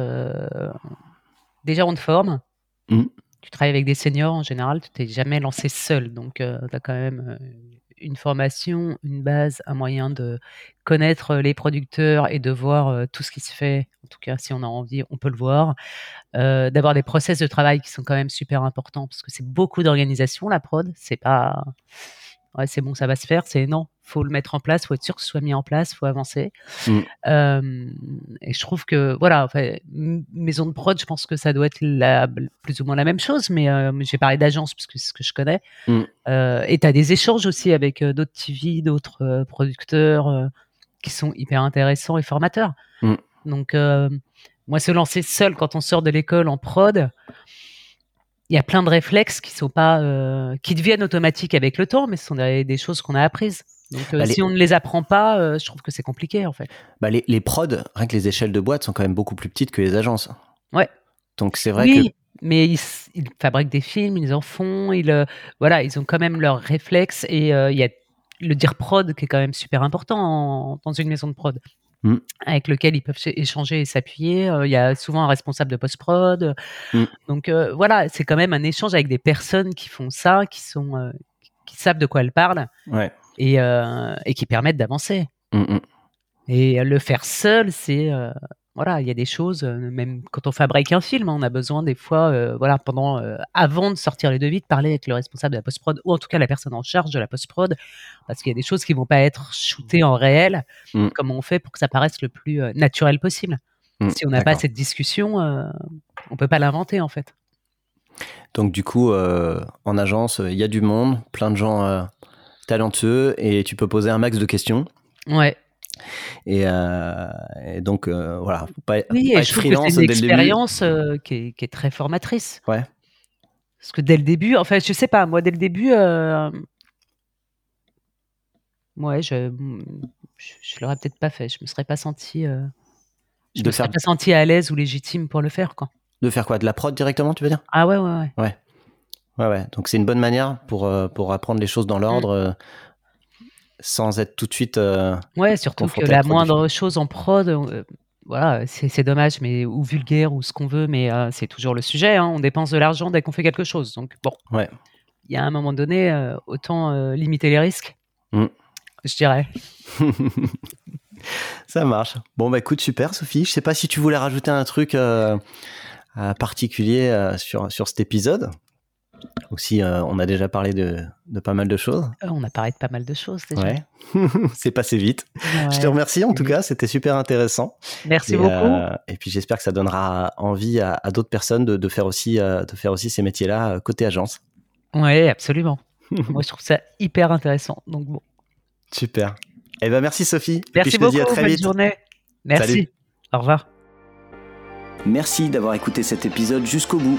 déjà on te forme. Mmh. Tu travailles avec des seniors en général, tu t'es jamais lancé seul, donc tu as quand même une formation, une base, un moyen de connaître les producteurs et de voir tout ce qui se fait. En tout cas, si on a envie, on peut le voir. Euh, D'avoir des process de travail qui sont quand même super importants parce que c'est beaucoup d'organisation la prod. C'est pas ouais, c'est bon, ça va se faire. C'est non, faut le mettre en place, faut être sûr que ce soit mis en place, faut avancer. Mmh. Euh, et je trouve que voilà, enfin, maison de prod, je pense que ça doit être la, plus ou moins la même chose, mais euh, j'ai parlé d'agence parce que c'est ce que je connais. Mmh. Euh, et tu as des échanges aussi avec d'autres TV, d'autres producteurs qui sont hyper intéressants et formateurs. Mmh. Donc moi, se lancer seul quand on sort de l'école en prod, il y a plein de réflexes qui sont pas, euh, qui deviennent automatiques avec le temps, mais ce sont des, des choses qu'on a apprises. Donc, euh, bah, si on ne les apprend pas, euh, je trouve que c'est compliqué en fait. Bah, les, les prods, rien que les échelles de boîte sont quand même beaucoup plus petites que les agences. Ouais. Donc c'est vrai oui, que. Mais ils, ils, fabriquent des films, ils en font, ils, voilà, ils ont quand même leurs réflexes et il y a le dire prod qui est quand même super important en, dans une maison de prod. Mmh. avec lequel ils peuvent échanger et s'appuyer. Il y a souvent un responsable de post-prod. Mmh. Donc euh, voilà, c'est quand même un échange avec des personnes qui font ça, qui sont, euh, qui savent de quoi elles parlent ouais. et, euh, et qui permettent d'avancer. Mmh, et le faire seul, c'est voilà, il y a des choses, même quand on fabrique un film, on a besoin des fois, euh, voilà, pendant, euh, avant de sortir les devis, de parler avec le responsable de la post-prod, ou en tout cas la personne en charge de la post-prod, parce qu'il y a des choses qui vont pas être shootées en réel, mmh. comment on fait pour que ça paraisse le plus euh, naturel possible. Mmh, si on n'a pas cette discussion, on peut pas l'inventer en fait. Donc du coup, en agence, il y a du monde, plein de gens talentueux, et tu peux poser un max de questions. Ouais. Et, euh, et, donc, euh, voilà, faut pas, oui, pas et je trouve que c'est une expérience euh, qui, est, qui, est, très formatrice. Ouais. Parce que dès le début, en fait, je sais pas, moi, dès le début, euh, ouais, je, je, je l'aurais peut-être pas fait. Je me serais pas senti, je de me faire... serais pas senti à l'aise ou légitime pour le faire, quoi. De faire quoi De la prod directement, tu veux dire? Ah ouais, ouais, ouais. Ouais. Ouais, ouais. Donc c'est une bonne manière pour, pour apprendre les choses dans l'ordre. Mmh sans être tout de suite. Euh, ouais, surtout que la moindre chose en prod, euh, voilà, c'est dommage, mais ou vulgaire ou ce qu'on veut, mais c'est toujours le sujet. Hein. on dépense de l'argent dès qu'on fait quelque chose. Donc bon, ouais. il y a un moment donné, autant limiter les risques. Mm. Je dirais. Ça marche. Bon bah écoute, super Sophie. Je sais pas si tu voulais rajouter un truc particulier sur, sur cet épisode. Aussi, euh, on a déjà parlé de, pas mal de choses. Euh, on a parlé de pas mal de choses déjà. Ouais. c'est passé vite. Je te remercie en tout cas, c'était super intéressant. Merci beaucoup. Euh, et puis j'espère que ça donnera envie à, d'autres personnes de, faire aussi, de faire aussi ces métiers-là côté agence. Oui, absolument. Moi, je trouve ça hyper intéressant. Donc bon. Super. Eh ben merci Sophie. Merci beaucoup. à très bonne journée. Merci. Au revoir. Merci d'avoir écouté cet épisode jusqu'au bout.